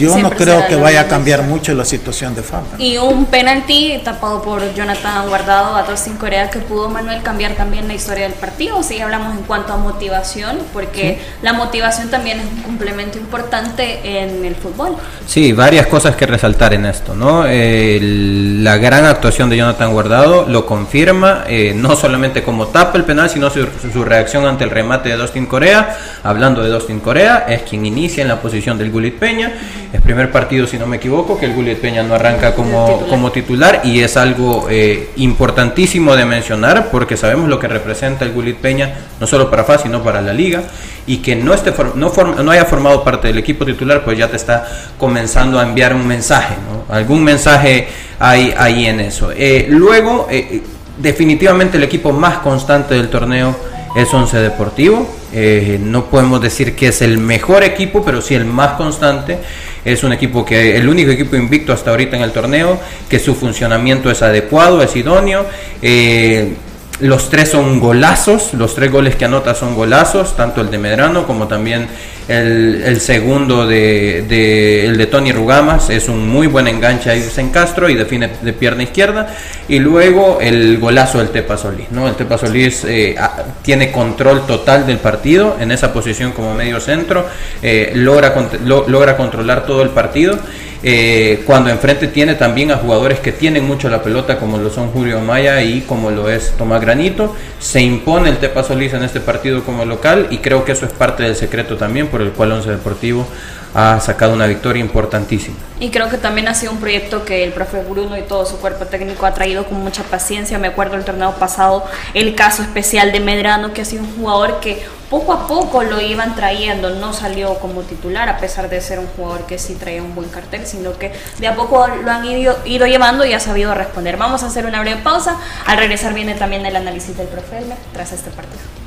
yo no creo que vaya a cambiar mucho la situación de falta. Y un penalti tapado por Jonathan Guardado a Dustin Corea que pudo Manuel cambiar también la historia del partido. Si hablamos en cuanto a motivación, porque la motivación también es un complemento importante en el fútbol. Sí, varias cosas que resaltar en esto, ¿no? la gran actuación de Jonathan Guardado lo confirma, eh, no solamente como tapa el penal, sino su, su, reacción ante el remate de Dustin Corea. Hablando de Dustin Corea, es quien inicia en la posición del Gulit Peña. Es primer partido, si no me equivoco, que el Gulit Peña no arranca como titular, como titular y es algo eh, importantísimo de mencionar porque sabemos lo que representa el Gulit Peña, no solo para FA, sino para la liga y que no, esté no, no haya formado parte del equipo titular, pues ya te está comenzando a enviar un mensaje, ¿no? algún mensaje hay ahí en eso. Eh, luego, eh, definitivamente el equipo más constante del torneo es Once Deportivo. Eh, no podemos decir que es el mejor equipo, pero sí el más constante. Es un equipo que, el único equipo invicto hasta ahorita en el torneo, que su funcionamiento es adecuado, es idóneo. Eh, los tres son golazos, los tres goles que anota son golazos, tanto el de Medrano como también el, segundo de, el de Tony Rugamas. Es un muy buen enganche a Castro y define de pierna izquierda. Y luego el golazo del Tepa Solís. ¿no? El Tepa Solís eh, tiene control total del partido en esa posición como medio centro, eh, logra, logra controlar todo el partido. Eh, cuando enfrente tiene también a jugadores que tienen mucho la pelota, como lo son Julio Maya y como lo es Tomás Granito. Se impone el Tepa Solís en este partido como local y creo que eso es parte del secreto también por el cual Once Deportivo ha sacado una victoria importantísima. Y creo que también ha sido un proyecto que el profe Bruno y todo su cuerpo técnico ha traído con mucha paciencia. Me acuerdo el torneo pasado, el caso especial de Medrano, que ha sido un jugador que poco a poco lo iban trayendo, no salió como titular a pesar de ser un jugador que sí traía un buen cartel, sino que de a poco lo han ido, ido llevando y ha sabido responder. Vamos a hacer una breve pausa, al regresar viene también el análisis del profe Elmer tras este partido.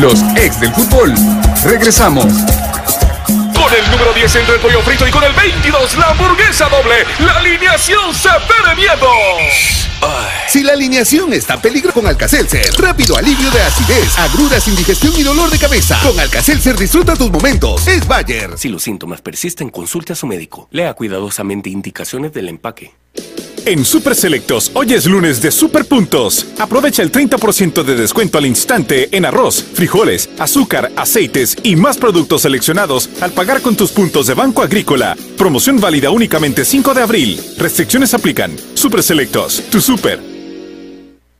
Los ex del fútbol. Regresamos. Con el número 10 entre el pollo frito y con el 22 la hamburguesa doble. La alineación se de miedo. Si la alineación está peligro con Alcacelser, rápido alivio de acidez, agruras, indigestión y dolor de cabeza. Con Alcacelser disfruta tus momentos. Es Bayer. Si los síntomas persisten, consulte a su médico. Lea cuidadosamente indicaciones del empaque. En Super Selectos, hoy es lunes de Super Puntos. Aprovecha el 30% de descuento al instante en arroz, frijoles, azúcar, aceites y más productos seleccionados al pagar con tus puntos de Banco Agrícola. Promoción válida únicamente 5 de abril. Restricciones aplican. Super Selectos, tu super.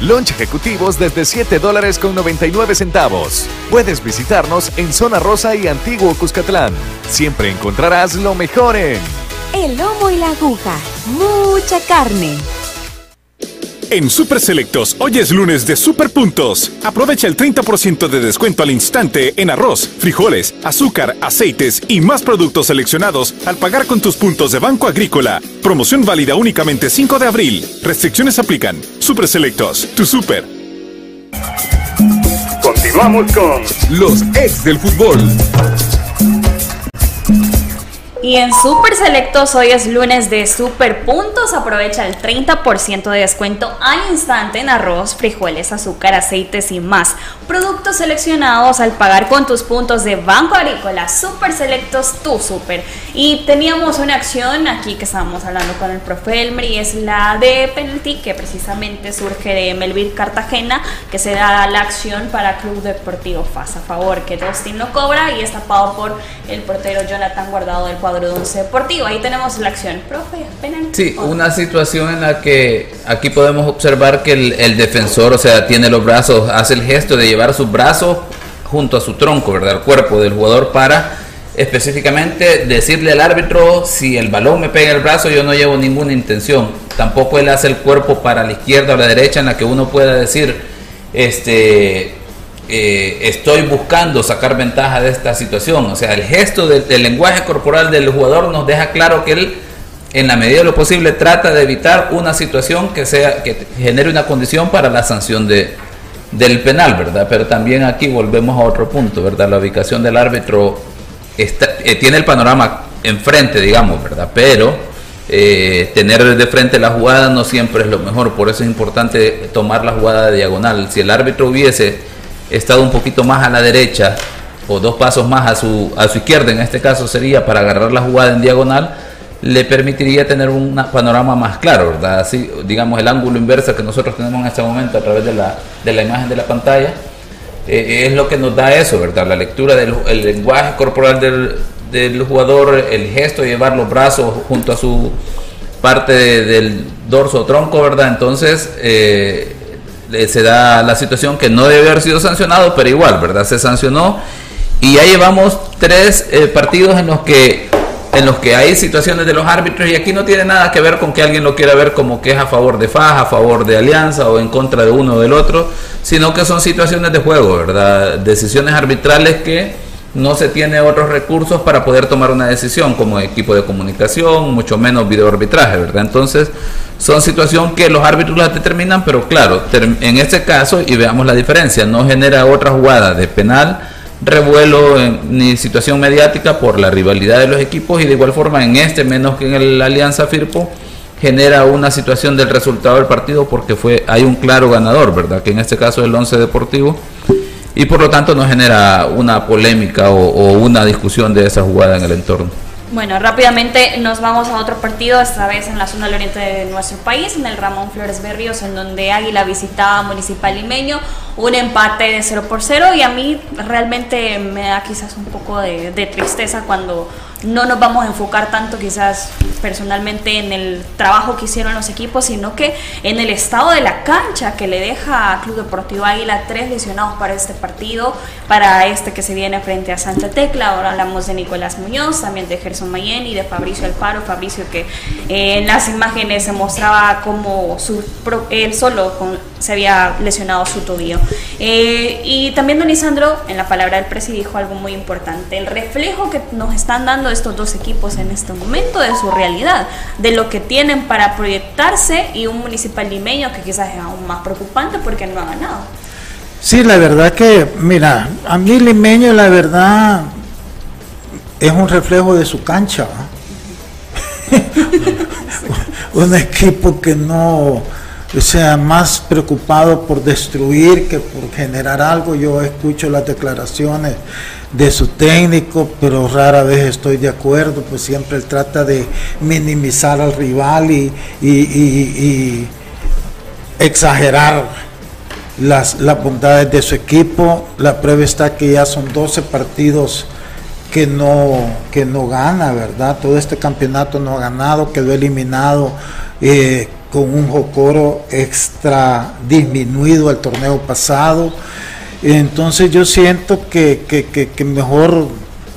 Lunch ejecutivos desde 7 dólares con 99 centavos. Puedes visitarnos en Zona Rosa y Antiguo Cuscatlán. Siempre encontrarás lo mejor en el lomo y la aguja. Mucha carne. En Super Selectos, hoy es lunes de Super Puntos. Aprovecha el 30% de descuento al instante en arroz, frijoles, azúcar, aceites y más productos seleccionados al pagar con tus puntos de Banco Agrícola. Promoción válida únicamente 5 de abril. Restricciones aplican. Super Selectos, tu super. Continuamos con los ex del fútbol. Y en Super Selectos hoy es lunes de Super Puntos. Aprovecha el 30% de descuento al instante en arroz, frijoles, azúcar, aceites y más. Productos seleccionados al pagar con tus puntos de Banco Agrícola. Super Selectos, tu super. Y teníamos una acción aquí que estábamos hablando con el profe Elmer y es la de penalti que precisamente surge de Melville Cartagena que se da la acción para Club Deportivo FAS a favor que Dustin lo cobra y es tapado por el portero Jonathan Guardado del cuadro de Once Deportivo. Ahí tenemos la acción. Profe, Sí, una situación en la que aquí podemos observar que el, defensor, o sea, tiene los brazos, hace el gesto de llevar sus brazos junto a su tronco, ¿verdad? El cuerpo del jugador para específicamente decirle al árbitro si el balón me pega el brazo yo no llevo ninguna intención tampoco él hace el cuerpo para la izquierda o la derecha en la que uno pueda decir este eh, estoy buscando sacar ventaja de esta situación. O sea, el gesto del, lenguaje corporal del jugador nos deja claro que él, en la medida de lo posible, trata de evitar una situación que sea que genere una condición para la sanción de, del penal, ¿verdad? Pero también aquí volvemos a otro punto, ¿verdad? La ubicación del árbitro está, eh, tiene el panorama enfrente, digamos, ¿verdad? Pero eh, tener de frente la jugada no siempre es lo mejor, por eso es importante tomar la jugada de diagonal. Si el árbitro hubiese estado un poquito más a la derecha o dos pasos más a su, a su izquierda, en este caso sería para agarrar la jugada en diagonal, le permitiría tener un panorama más claro, ¿verdad? Así, digamos, el ángulo inverso que nosotros tenemos en este momento a través de la, de la imagen de la pantalla, eh, es lo que nos da eso, ¿verdad? La lectura del el lenguaje corporal del, del jugador, el gesto llevar los brazos junto a su parte del dorso tronco, ¿verdad? Entonces eh, se da la situación que no debe haber sido sancionado, pero igual, ¿verdad? Se sancionó y ya llevamos tres eh, partidos en los que en los que hay situaciones de los árbitros y aquí no tiene nada que ver con que alguien lo quiera ver como que es a favor de Faja, a favor de Alianza o en contra de uno o del otro, sino que son situaciones de juego, ¿verdad? Decisiones arbitrales que no se tiene otros recursos para poder tomar una decisión como equipo de comunicación, mucho menos video arbitraje, ¿verdad? Entonces, son situaciones que los árbitros las determinan, pero claro, en este caso, y veamos la diferencia, no genera otra jugada de penal, revuelo ni situación mediática por la rivalidad de los equipos y de igual forma en este, menos que en el Alianza Firpo, genera una situación del resultado del partido porque fue hay un claro ganador, ¿verdad? Que en este caso es el Once Deportivo y por lo tanto no genera una polémica o, una discusión de esa jugada en el entorno. Bueno, rápidamente nos vamos a otro partido, esta vez en la zona del oriente de nuestro país, en el Ramón Flores Berrios, en donde Águila visitaba Municipal Limeño, un empate de 0 por 0 y a mí realmente me da quizás un poco de, de tristeza cuando no nos vamos a enfocar tanto quizás personalmente en el trabajo que hicieron los equipos, sino que en el estado de la cancha que le deja a Club Deportivo Águila tres lesionados para este partido, para este que se viene frente a Santa Tecla. Ahora hablamos de Nicolás Muñoz, también de Gerson Mayen y de Fabricio Alparo. Fabricio que eh, en las imágenes se mostraba como su, él solo se había lesionado su tobillo. Eh, y también don Isandro, en la palabra del presidente, dijo algo muy importante, el reflejo que nos están dando estos dos equipos en este momento de su realidad, de lo que tienen para proyectarse y un municipal limeño que quizás es aún más preocupante porque no ha ganado. Sí, la verdad que, mira, a mí limeño la verdad es un reflejo de su cancha. [laughs] un equipo que no sea más preocupado por destruir que por generar algo. Yo escucho las declaraciones de su técnico, pero rara vez estoy de acuerdo, pues siempre él trata de minimizar al rival y, exagerar las, las bondades de su equipo. La prueba está que ya son 12 partidos que no, que no gana, ¿verdad? Todo este campeonato no ha ganado, quedó eliminado eh, con un Jocoro extra disminuido al torneo pasado. Entonces yo siento que, que, mejor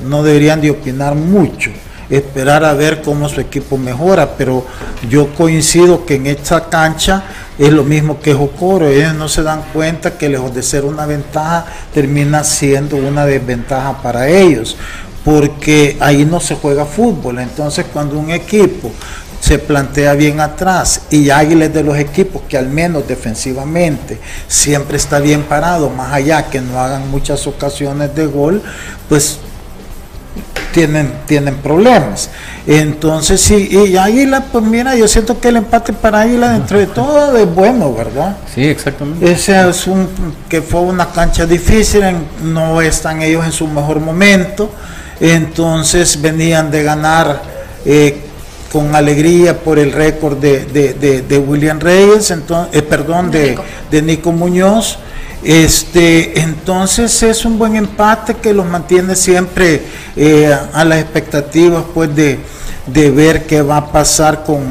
no deberían de opinar mucho, esperar a ver cómo su equipo mejora, pero yo coincido que en esta cancha es lo mismo que Jocoro, ellos no se dan cuenta que lejos de ser una ventaja termina siendo una desventaja para ellos, porque ahí no se juega fútbol, entonces cuando un equipo se plantea bien atrás y Águilas de los equipos que al menos defensivamente siempre está bien parado, más allá que no hagan muchas ocasiones de gol, pues tienen, tienen problemas. Entonces, sí, y Águila, pues mira, yo siento que el empate para Águila dentro de todo es bueno, ¿verdad? Sí, exactamente. Ese es un, que fue una cancha difícil, no están ellos en su mejor momento, entonces venían de ganar eh, con alegría por el récord de, William Reyes, entonces, eh, perdón, de, de Nico Muñoz. Este, entonces es un buen empate que los mantiene siempre eh, a las expectativas pues de, de ver qué va a pasar con,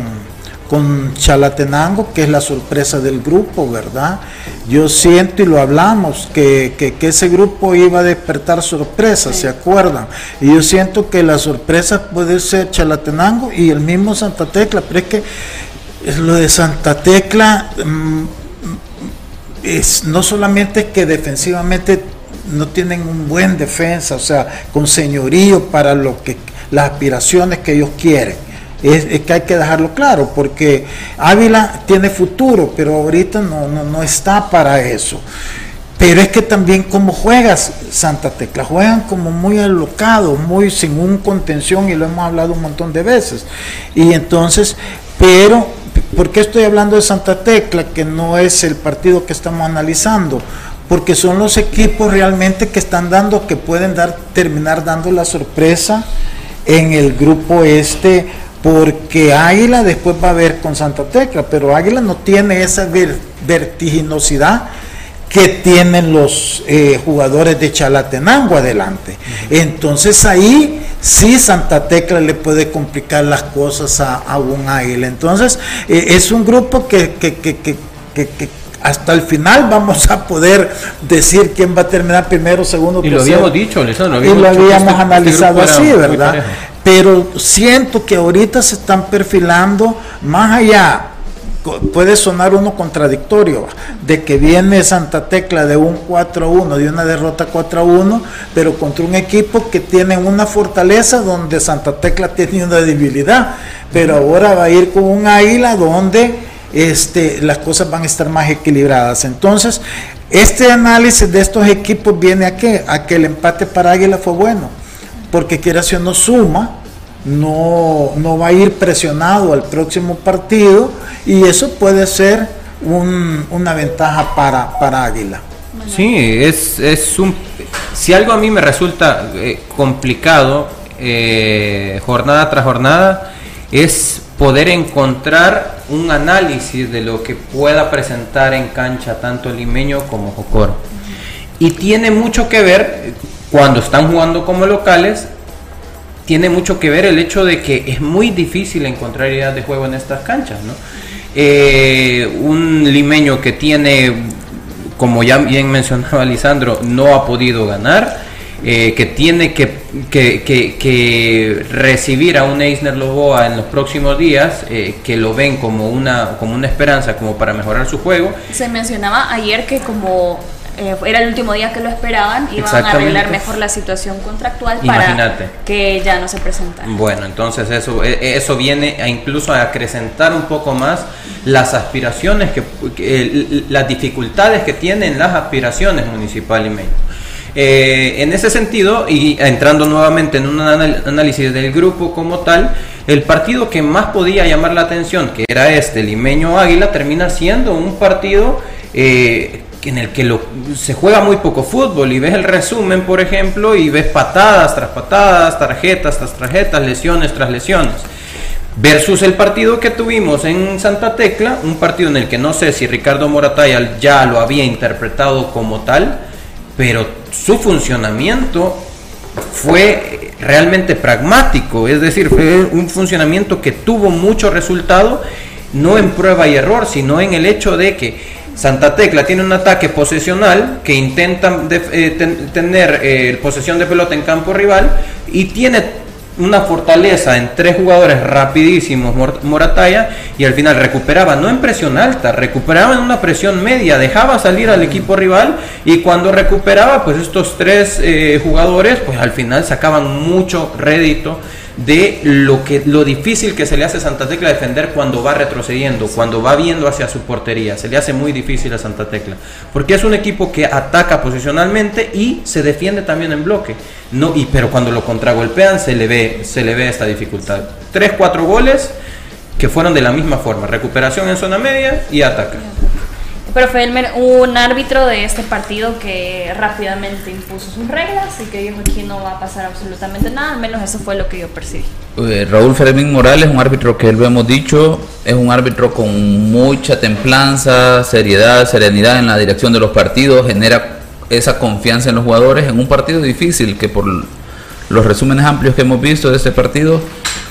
con Chalatenango, que es la sorpresa del grupo, ¿verdad? Yo siento y lo hablamos, que, ese grupo iba a despertar sorpresas, ¿se acuerdan? Y yo siento que la sorpresa puede ser Chalatenango y el mismo Santa Tecla, pero es que lo de Santa Tecla, mm, es no solamente que defensivamente no tienen un buen defensa, o sea, con señorío para lo que las aspiraciones que ellos quieren. Es, que hay que dejarlo claro, porque Ávila tiene futuro, pero ahorita no, no, no está para eso. Pero es que también como juegas Santa Tecla, juegan como muy alocados, muy sin un contención y lo hemos hablado un montón de veces. Y entonces, pero, ¿por qué estoy hablando de Santa Tecla, que no es el partido que estamos analizando? Porque son los equipos realmente que están dando, que pueden dar, terminar dando la sorpresa en el grupo este, porque Águila después va a ver con Santa Tecla, pero Águila no tiene esa ver- vertiginosidad que tienen los eh, jugadores de Chalatenango adelante. Entonces ahí sí Santa Tecla le puede complicar las cosas a, a un Águila. Entonces eh, es un grupo que- que- que- que hasta el final vamos a poder decir quién va a terminar primero, segundo, Y lo tercero. habíamos dicho, Alessandro, Y habíamos lo dicho que habíamos este- este analizado así, ¿verdad? Pero siento que ahorita se están perfilando más allá. Puede sonar uno contradictorio de que viene Santa Tecla de un 4-1, de una derrota 4-1, pero contra un equipo que tiene una fortaleza donde Santa Tecla [laughs] tiene una debilidad. Pero ahora va a ir con un águila donde este, las cosas van a estar más equilibradas. Entonces, este análisis de estos equipos viene a qué? A que el empate para Águila fue bueno, porque quiera si no suma, no, no va a ir presionado al próximo partido y eso puede ser un- una ventaja para, para Águila. Sí, es, es un... Si algo a mí me resulta eh, complicado eh, jornada tras jornada, es poder encontrar un análisis de lo que pueda presentar en cancha tanto limeño como Jocoro. Y tiene mucho que ver, cuando están jugando como locales, tiene mucho que ver el hecho de que es muy difícil encontrar ideas de juego en estas canchas. Eh, un limeño que tiene, como ya bien mencionaba Lisandro, no ha podido ganar, eh, que tiene que, que- que- que recibir a un Eisner Loboa en los próximos días, eh, que lo ven como una, como una esperanza, como para mejorar su juego, Se mencionaba ayer que como eh, era el último día que lo esperaban, iban a arreglar mejor la situación contractual para Imagínate. que ya no se presentara. Bueno, entonces eso, e- eso viene a incluso a acrecentar un poco más las aspiraciones, que, las dificultades que tienen las aspiraciones municipal y medio. Eh, en ese sentido, y entrando nuevamente en un análisis del grupo como tal, el partido que más podía llamar la atención, que era este, Limeño Águila, termina siendo un partido eh, en el que se juega muy poco fútbol y ves el resumen, por ejemplo, y ves patadas tras patadas, tarjetas tras tarjetas, lesiones tras lesiones. Versus el partido que tuvimos en Santa Tecla, un partido en el que no sé si Ricardo Morataya ya lo había interpretado como tal, pero su funcionamiento fue realmente pragmático, es decir, fue un funcionamiento que tuvo mucho resultado, no en prueba y error, sino en el hecho de que Santa Tecla tiene un ataque posesional que intenta eh, ten- tener eh, posesión de pelota en campo rival y tiene una fortaleza en tres jugadores rapidísimos, Mor- Morataya, y al final recuperaba, no en presión alta, recuperaba en una presión media, dejaba salir al equipo rival y cuando recuperaba, pues estos tres eh, jugadores, pues al final sacaban mucho rédito de lo que lo difícil que se le hace a Santa Tecla defender cuando va retrocediendo, cuando va viendo hacia su portería, se le hace muy difícil a Santa Tecla, porque es un equipo que ataca posicionalmente y se defiende también en bloque. No, y pero cuando lo contragolpean se le ve se le ve esta dificultad. Tres, cuatro goles que fueron de la misma forma, recuperación en zona media y ataca. Pero fue Elmer, un árbitro de este partido que rápidamente impuso sus reglas y que dijo aquí no va a pasar absolutamente nada, al menos eso fue lo que yo percibí. Eh, Raúl Fermín Morales, un árbitro que lo hemos dicho, es un árbitro con mucha templanza, seriedad, serenidad en la dirección de los partidos, genera esa confianza en los jugadores en un partido difícil que por los resúmenes amplios que hemos visto de este partido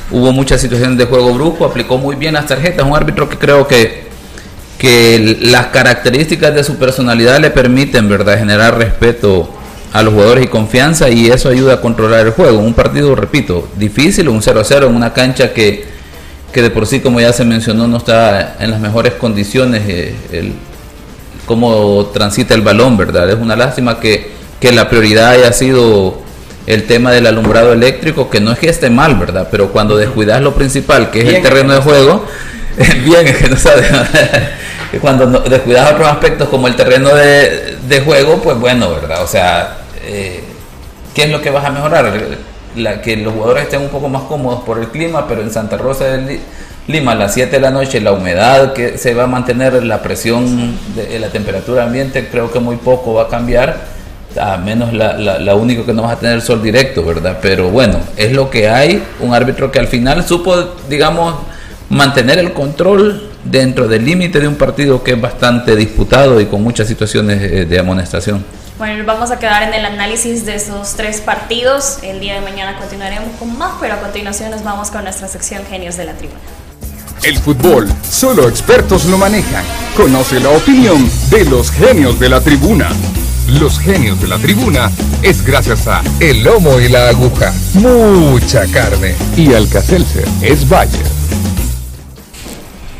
hubo muchas situaciones de juego brusco, aplicó muy bien las tarjetas, un árbitro que creo que que las características de su personalidad le permiten, ¿verdad?, generar respeto a los jugadores y confianza y eso ayuda a controlar el juego. Un partido, repito, difícil, un 0 a 0 en una cancha que, que de por sí, como ya se mencionó, no está en las mejores condiciones. eh, el- cómo transita el balón, ¿verdad? Es una lástima que, que la prioridad haya sido el tema del alumbrado eléctrico, que no es que esté mal, ¿verdad? Pero cuando descuidas lo principal, que es el terreno de juego, [laughs] bien, es que no cuando descuidas otros aspectos como el terreno de, de juego, pues bueno, ¿verdad? O sea, eh, ¿qué es lo que vas a mejorar? La, que los jugadores estén un poco más cómodos por el clima, pero en Santa Rosa de Lima a las 7 de la noche, la humedad que se va a mantener, la presión de la temperatura ambiente, creo que muy poco va a cambiar a menos la, la, único que no vas a tener sol directo, ¿verdad? Pero bueno, es lo que hay, un árbitro que al final supo, digamos, mantener el control dentro del límite de un partido que es bastante disputado y con muchas situaciones eh, de amonestación. Bueno, vamos a quedar en el análisis de esos tres partidos. El día de mañana continuaremos con más, pero a continuación nos vamos con nuestra sección Genios de la Tribuna. El fútbol, solo expertos lo manejan. Conoce la opinión de los genios de la tribuna. Los genios de la tribuna es gracias a El Lomo y la Aguja. Mucha carne. Y Alcacelser es Bayer.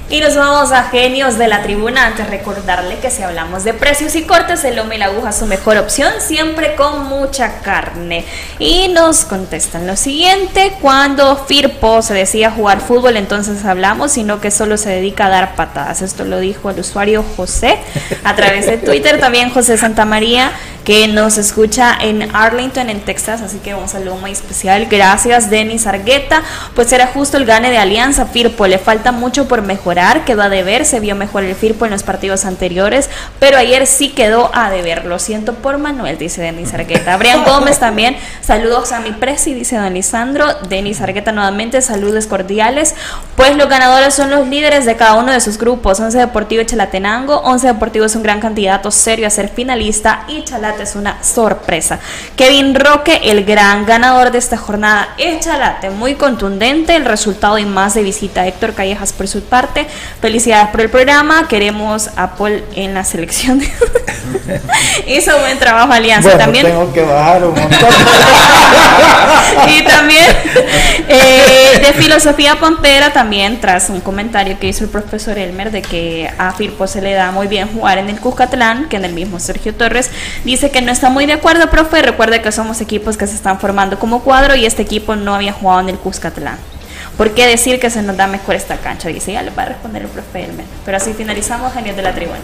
Y nos vamos a genios de la tribuna. Antes recordarle que si hablamos de precios y cortes, el lomo y la aguja es su mejor opción, siempre con mucha carne. Y nos contestan lo siguiente: cuando Firpo se decía jugar fútbol, entonces hablamos, sino que solo se dedica a dar patadas. Esto lo dijo el usuario José a través de Twitter. También José Santa María que nos escucha en Arlington, en Texas, así que un saludo muy especial. Gracias, Denis Argueta. Pues era justo el gane de Alianza Firpo, le falta mucho por mejorar, quedó a deber, se vio mejor el Firpo en los partidos anteriores, pero ayer sí quedó a deber. Lo siento por Manuel, dice Denis Argueta. Brian [laughs] Gómez también, saludos a mi presi, dice don Lisandro. Denis Argueta nuevamente, saludos cordiales. Pues los ganadores son los líderes de cada uno de sus grupos. Once Deportivo y Chalatenango. Once Deportivo es un gran candidato serio a ser finalista y Es una sorpresa. Kevin Roque, el gran ganador de esta jornada, Echalate, muy contundente el resultado y más de visita. Héctor Callejas por su parte, felicidades por el programa, queremos a Paul en la selección. [laughs] Hizo buen trabajo Alianza también. Tengo que bajar un montón. [laughs] y también eh, de filosofía pampera también tras un comentario que hizo el profesor Elmer de que a Firpo se le da muy bien jugar en el Cuscatlán, que en el mismo Sergio Torres dice que no está muy de acuerdo, profe. Recuerde que somos equipos que se están formando como cuadro y este equipo no había jugado en el Cuscatlán. ¿Por qué decir que se nos da mejor esta cancha? Dice, ya le va a responder el profe Elmer. Pero así finalizamos, genios de la tribuna.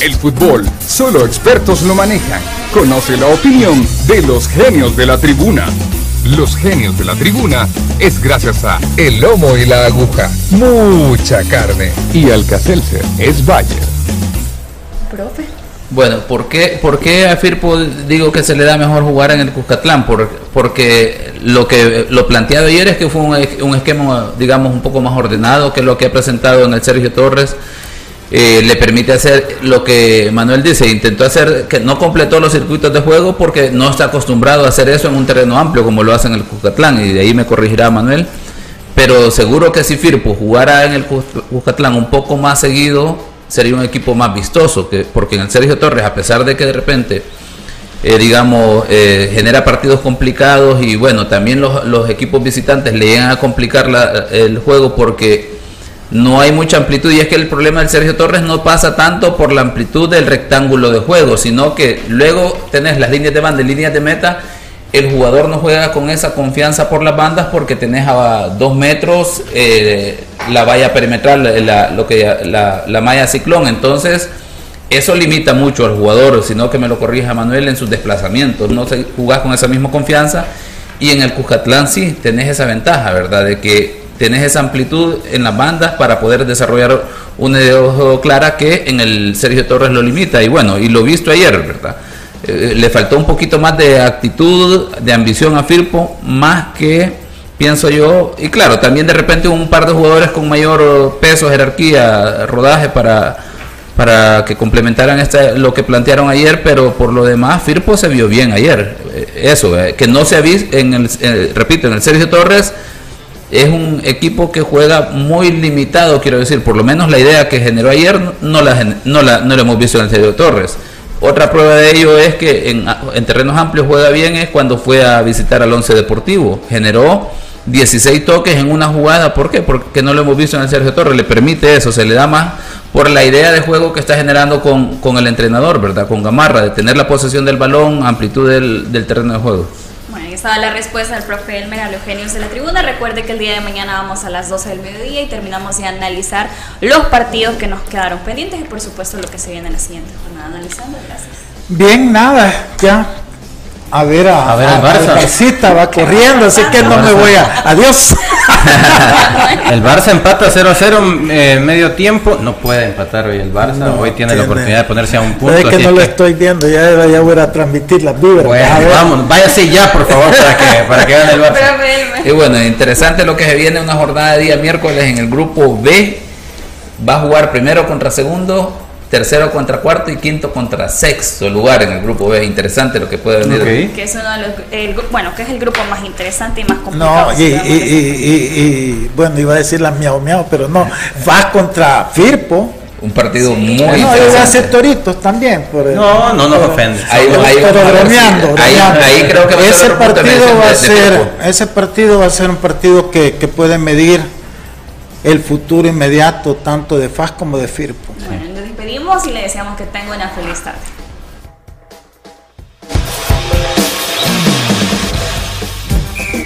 El fútbol, solo expertos lo manejan. Conoce la opinión de los genios de la tribuna. Los genios de la tribuna es gracias a El Lomo y la Aguja. Mucha carne. Y Alcacelser es Bayer. Profe. Bueno, ¿por qué, ¿por qué a Firpo digo que se le da mejor jugar en el Cuscatlán? porque lo que lo planteado ayer es que fue un, esquema, digamos, un poco más ordenado que lo que ha presentado en el Sergio Torres. Eh, le permite hacer lo que Manuel dice, intentó hacer, que no completó los circuitos de juego porque no está acostumbrado a hacer eso en un terreno amplio como lo hace en el Cuscatlán, y de ahí me corregirá Manuel. Pero seguro que si Firpo jugara en el Cuscatlán un poco más seguido, sería un equipo más vistoso, que, porque en el Sergio Torres, a pesar de que de repente, eh, digamos, eh, genera partidos complicados y bueno, también los, equipos visitantes le llegan a complicar el juego porque no hay mucha amplitud y es que el problema del Sergio Torres no pasa tanto por la amplitud del rectángulo de juego, sino que luego tenés las líneas de banda y líneas de meta el jugador no juega con esa confianza por las bandas porque tenés a dos metros eh, la valla perimetral, la, lo que, la, malla ciclón. Entonces, eso limita mucho al jugador, sino que me lo corrija Manuel en sus desplazamientos. No jugás con esa misma confianza. Y en el Cuscatlán sí tenés esa ventaja, ¿verdad? De que tenés esa amplitud en las bandas para poder desarrollar una de ojo clara que en el Sergio Torres lo limita. Y bueno, y lo visto ayer, ¿verdad? Eh, le faltó un poquito más de actitud, de ambición a Firpo, más que, pienso yo, y claro, también de repente un par de jugadores con mayor peso, jerarquía, rodaje para, para que complementaran esta, lo que plantearon ayer, pero por lo demás Firpo se vio bien ayer. Eh, eso, eh, que no se ha visto, en el, repito, en el Sergio Torres es un equipo que juega muy limitado, quiero decir, por lo menos la idea que generó ayer no la, no la, no la hemos visto en el Sergio Torres. Otra prueba de ello es que en, terrenos amplios juega bien es cuando fue a visitar al Once Deportivo. Generó 16 toques en una jugada. ¿Por qué? Porque no lo hemos visto en el Sergio Torres. Le permite eso, se le da más por la idea de juego que está generando con, con el entrenador, ¿verdad? Con Gamarra, de tener la posesión del balón, amplitud del, del terreno de juego. Estaba la respuesta del profe Elmer a los genios de la tribuna. Recuerde que el día de mañana vamos a las 12 del mediodía y terminamos de analizar los partidos que nos quedaron pendientes y por supuesto lo que se viene en la siguiente jornada. Analizando, gracias. Bien, nada, ya. A ver, a, A ver, el Barça. Barcita va corriendo, así que no me voy a. Adiós. [laughs] El Barça empata 0-0 eh, medio tiempo. No puede empatar hoy el Barça. No, hoy tiene, la tiene. oportunidad de ponerse a un punto. es que no lo que- estoy viendo, ya, ya voy a transmitir las vibras. Bueno, a ver. vamos, váyase ya, por favor, para que, para que gane el Barça. Y bueno, interesante lo que se viene una jornada de día miércoles en el grupo B. Va a jugar primero contra segundo, tercero contra cuarto y quinto contra sexto lugar en el grupo B. Interesante lo que puede venir. Ok. Que es uno de los, el bueno, que es el grupo más interesante y más complicado. No, y, y, y- y- y- bueno, iba a decir las miau miau, pero no. Va contra Firpo. Un partido muy No, iba a interesante. hacer toritos también. Por el- No, no nos ofende. Ahí- pero- ahí pero a bromeando, ahí- bromeando. ahí creo que va a ese de partido va a de- de ser Firpo. ese partido va a ser un partido que, que puede medir el futuro inmediato tanto de FAS como de Firpo. Bueno, y le deseamos que tenga una feliz tarde.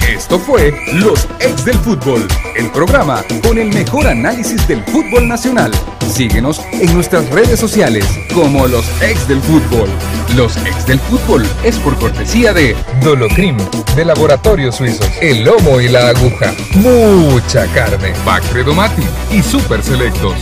Esto fue Los Ex del Fútbol, el programa con el mejor análisis del fútbol nacional. Síguenos en nuestras redes sociales como Los Ex del Fútbol. Los Ex del Fútbol es por cortesía de Dolocrim, de Laboratorios Suizos. El lomo y la aguja. Mucha carne. Bacredomati y Super Selectos.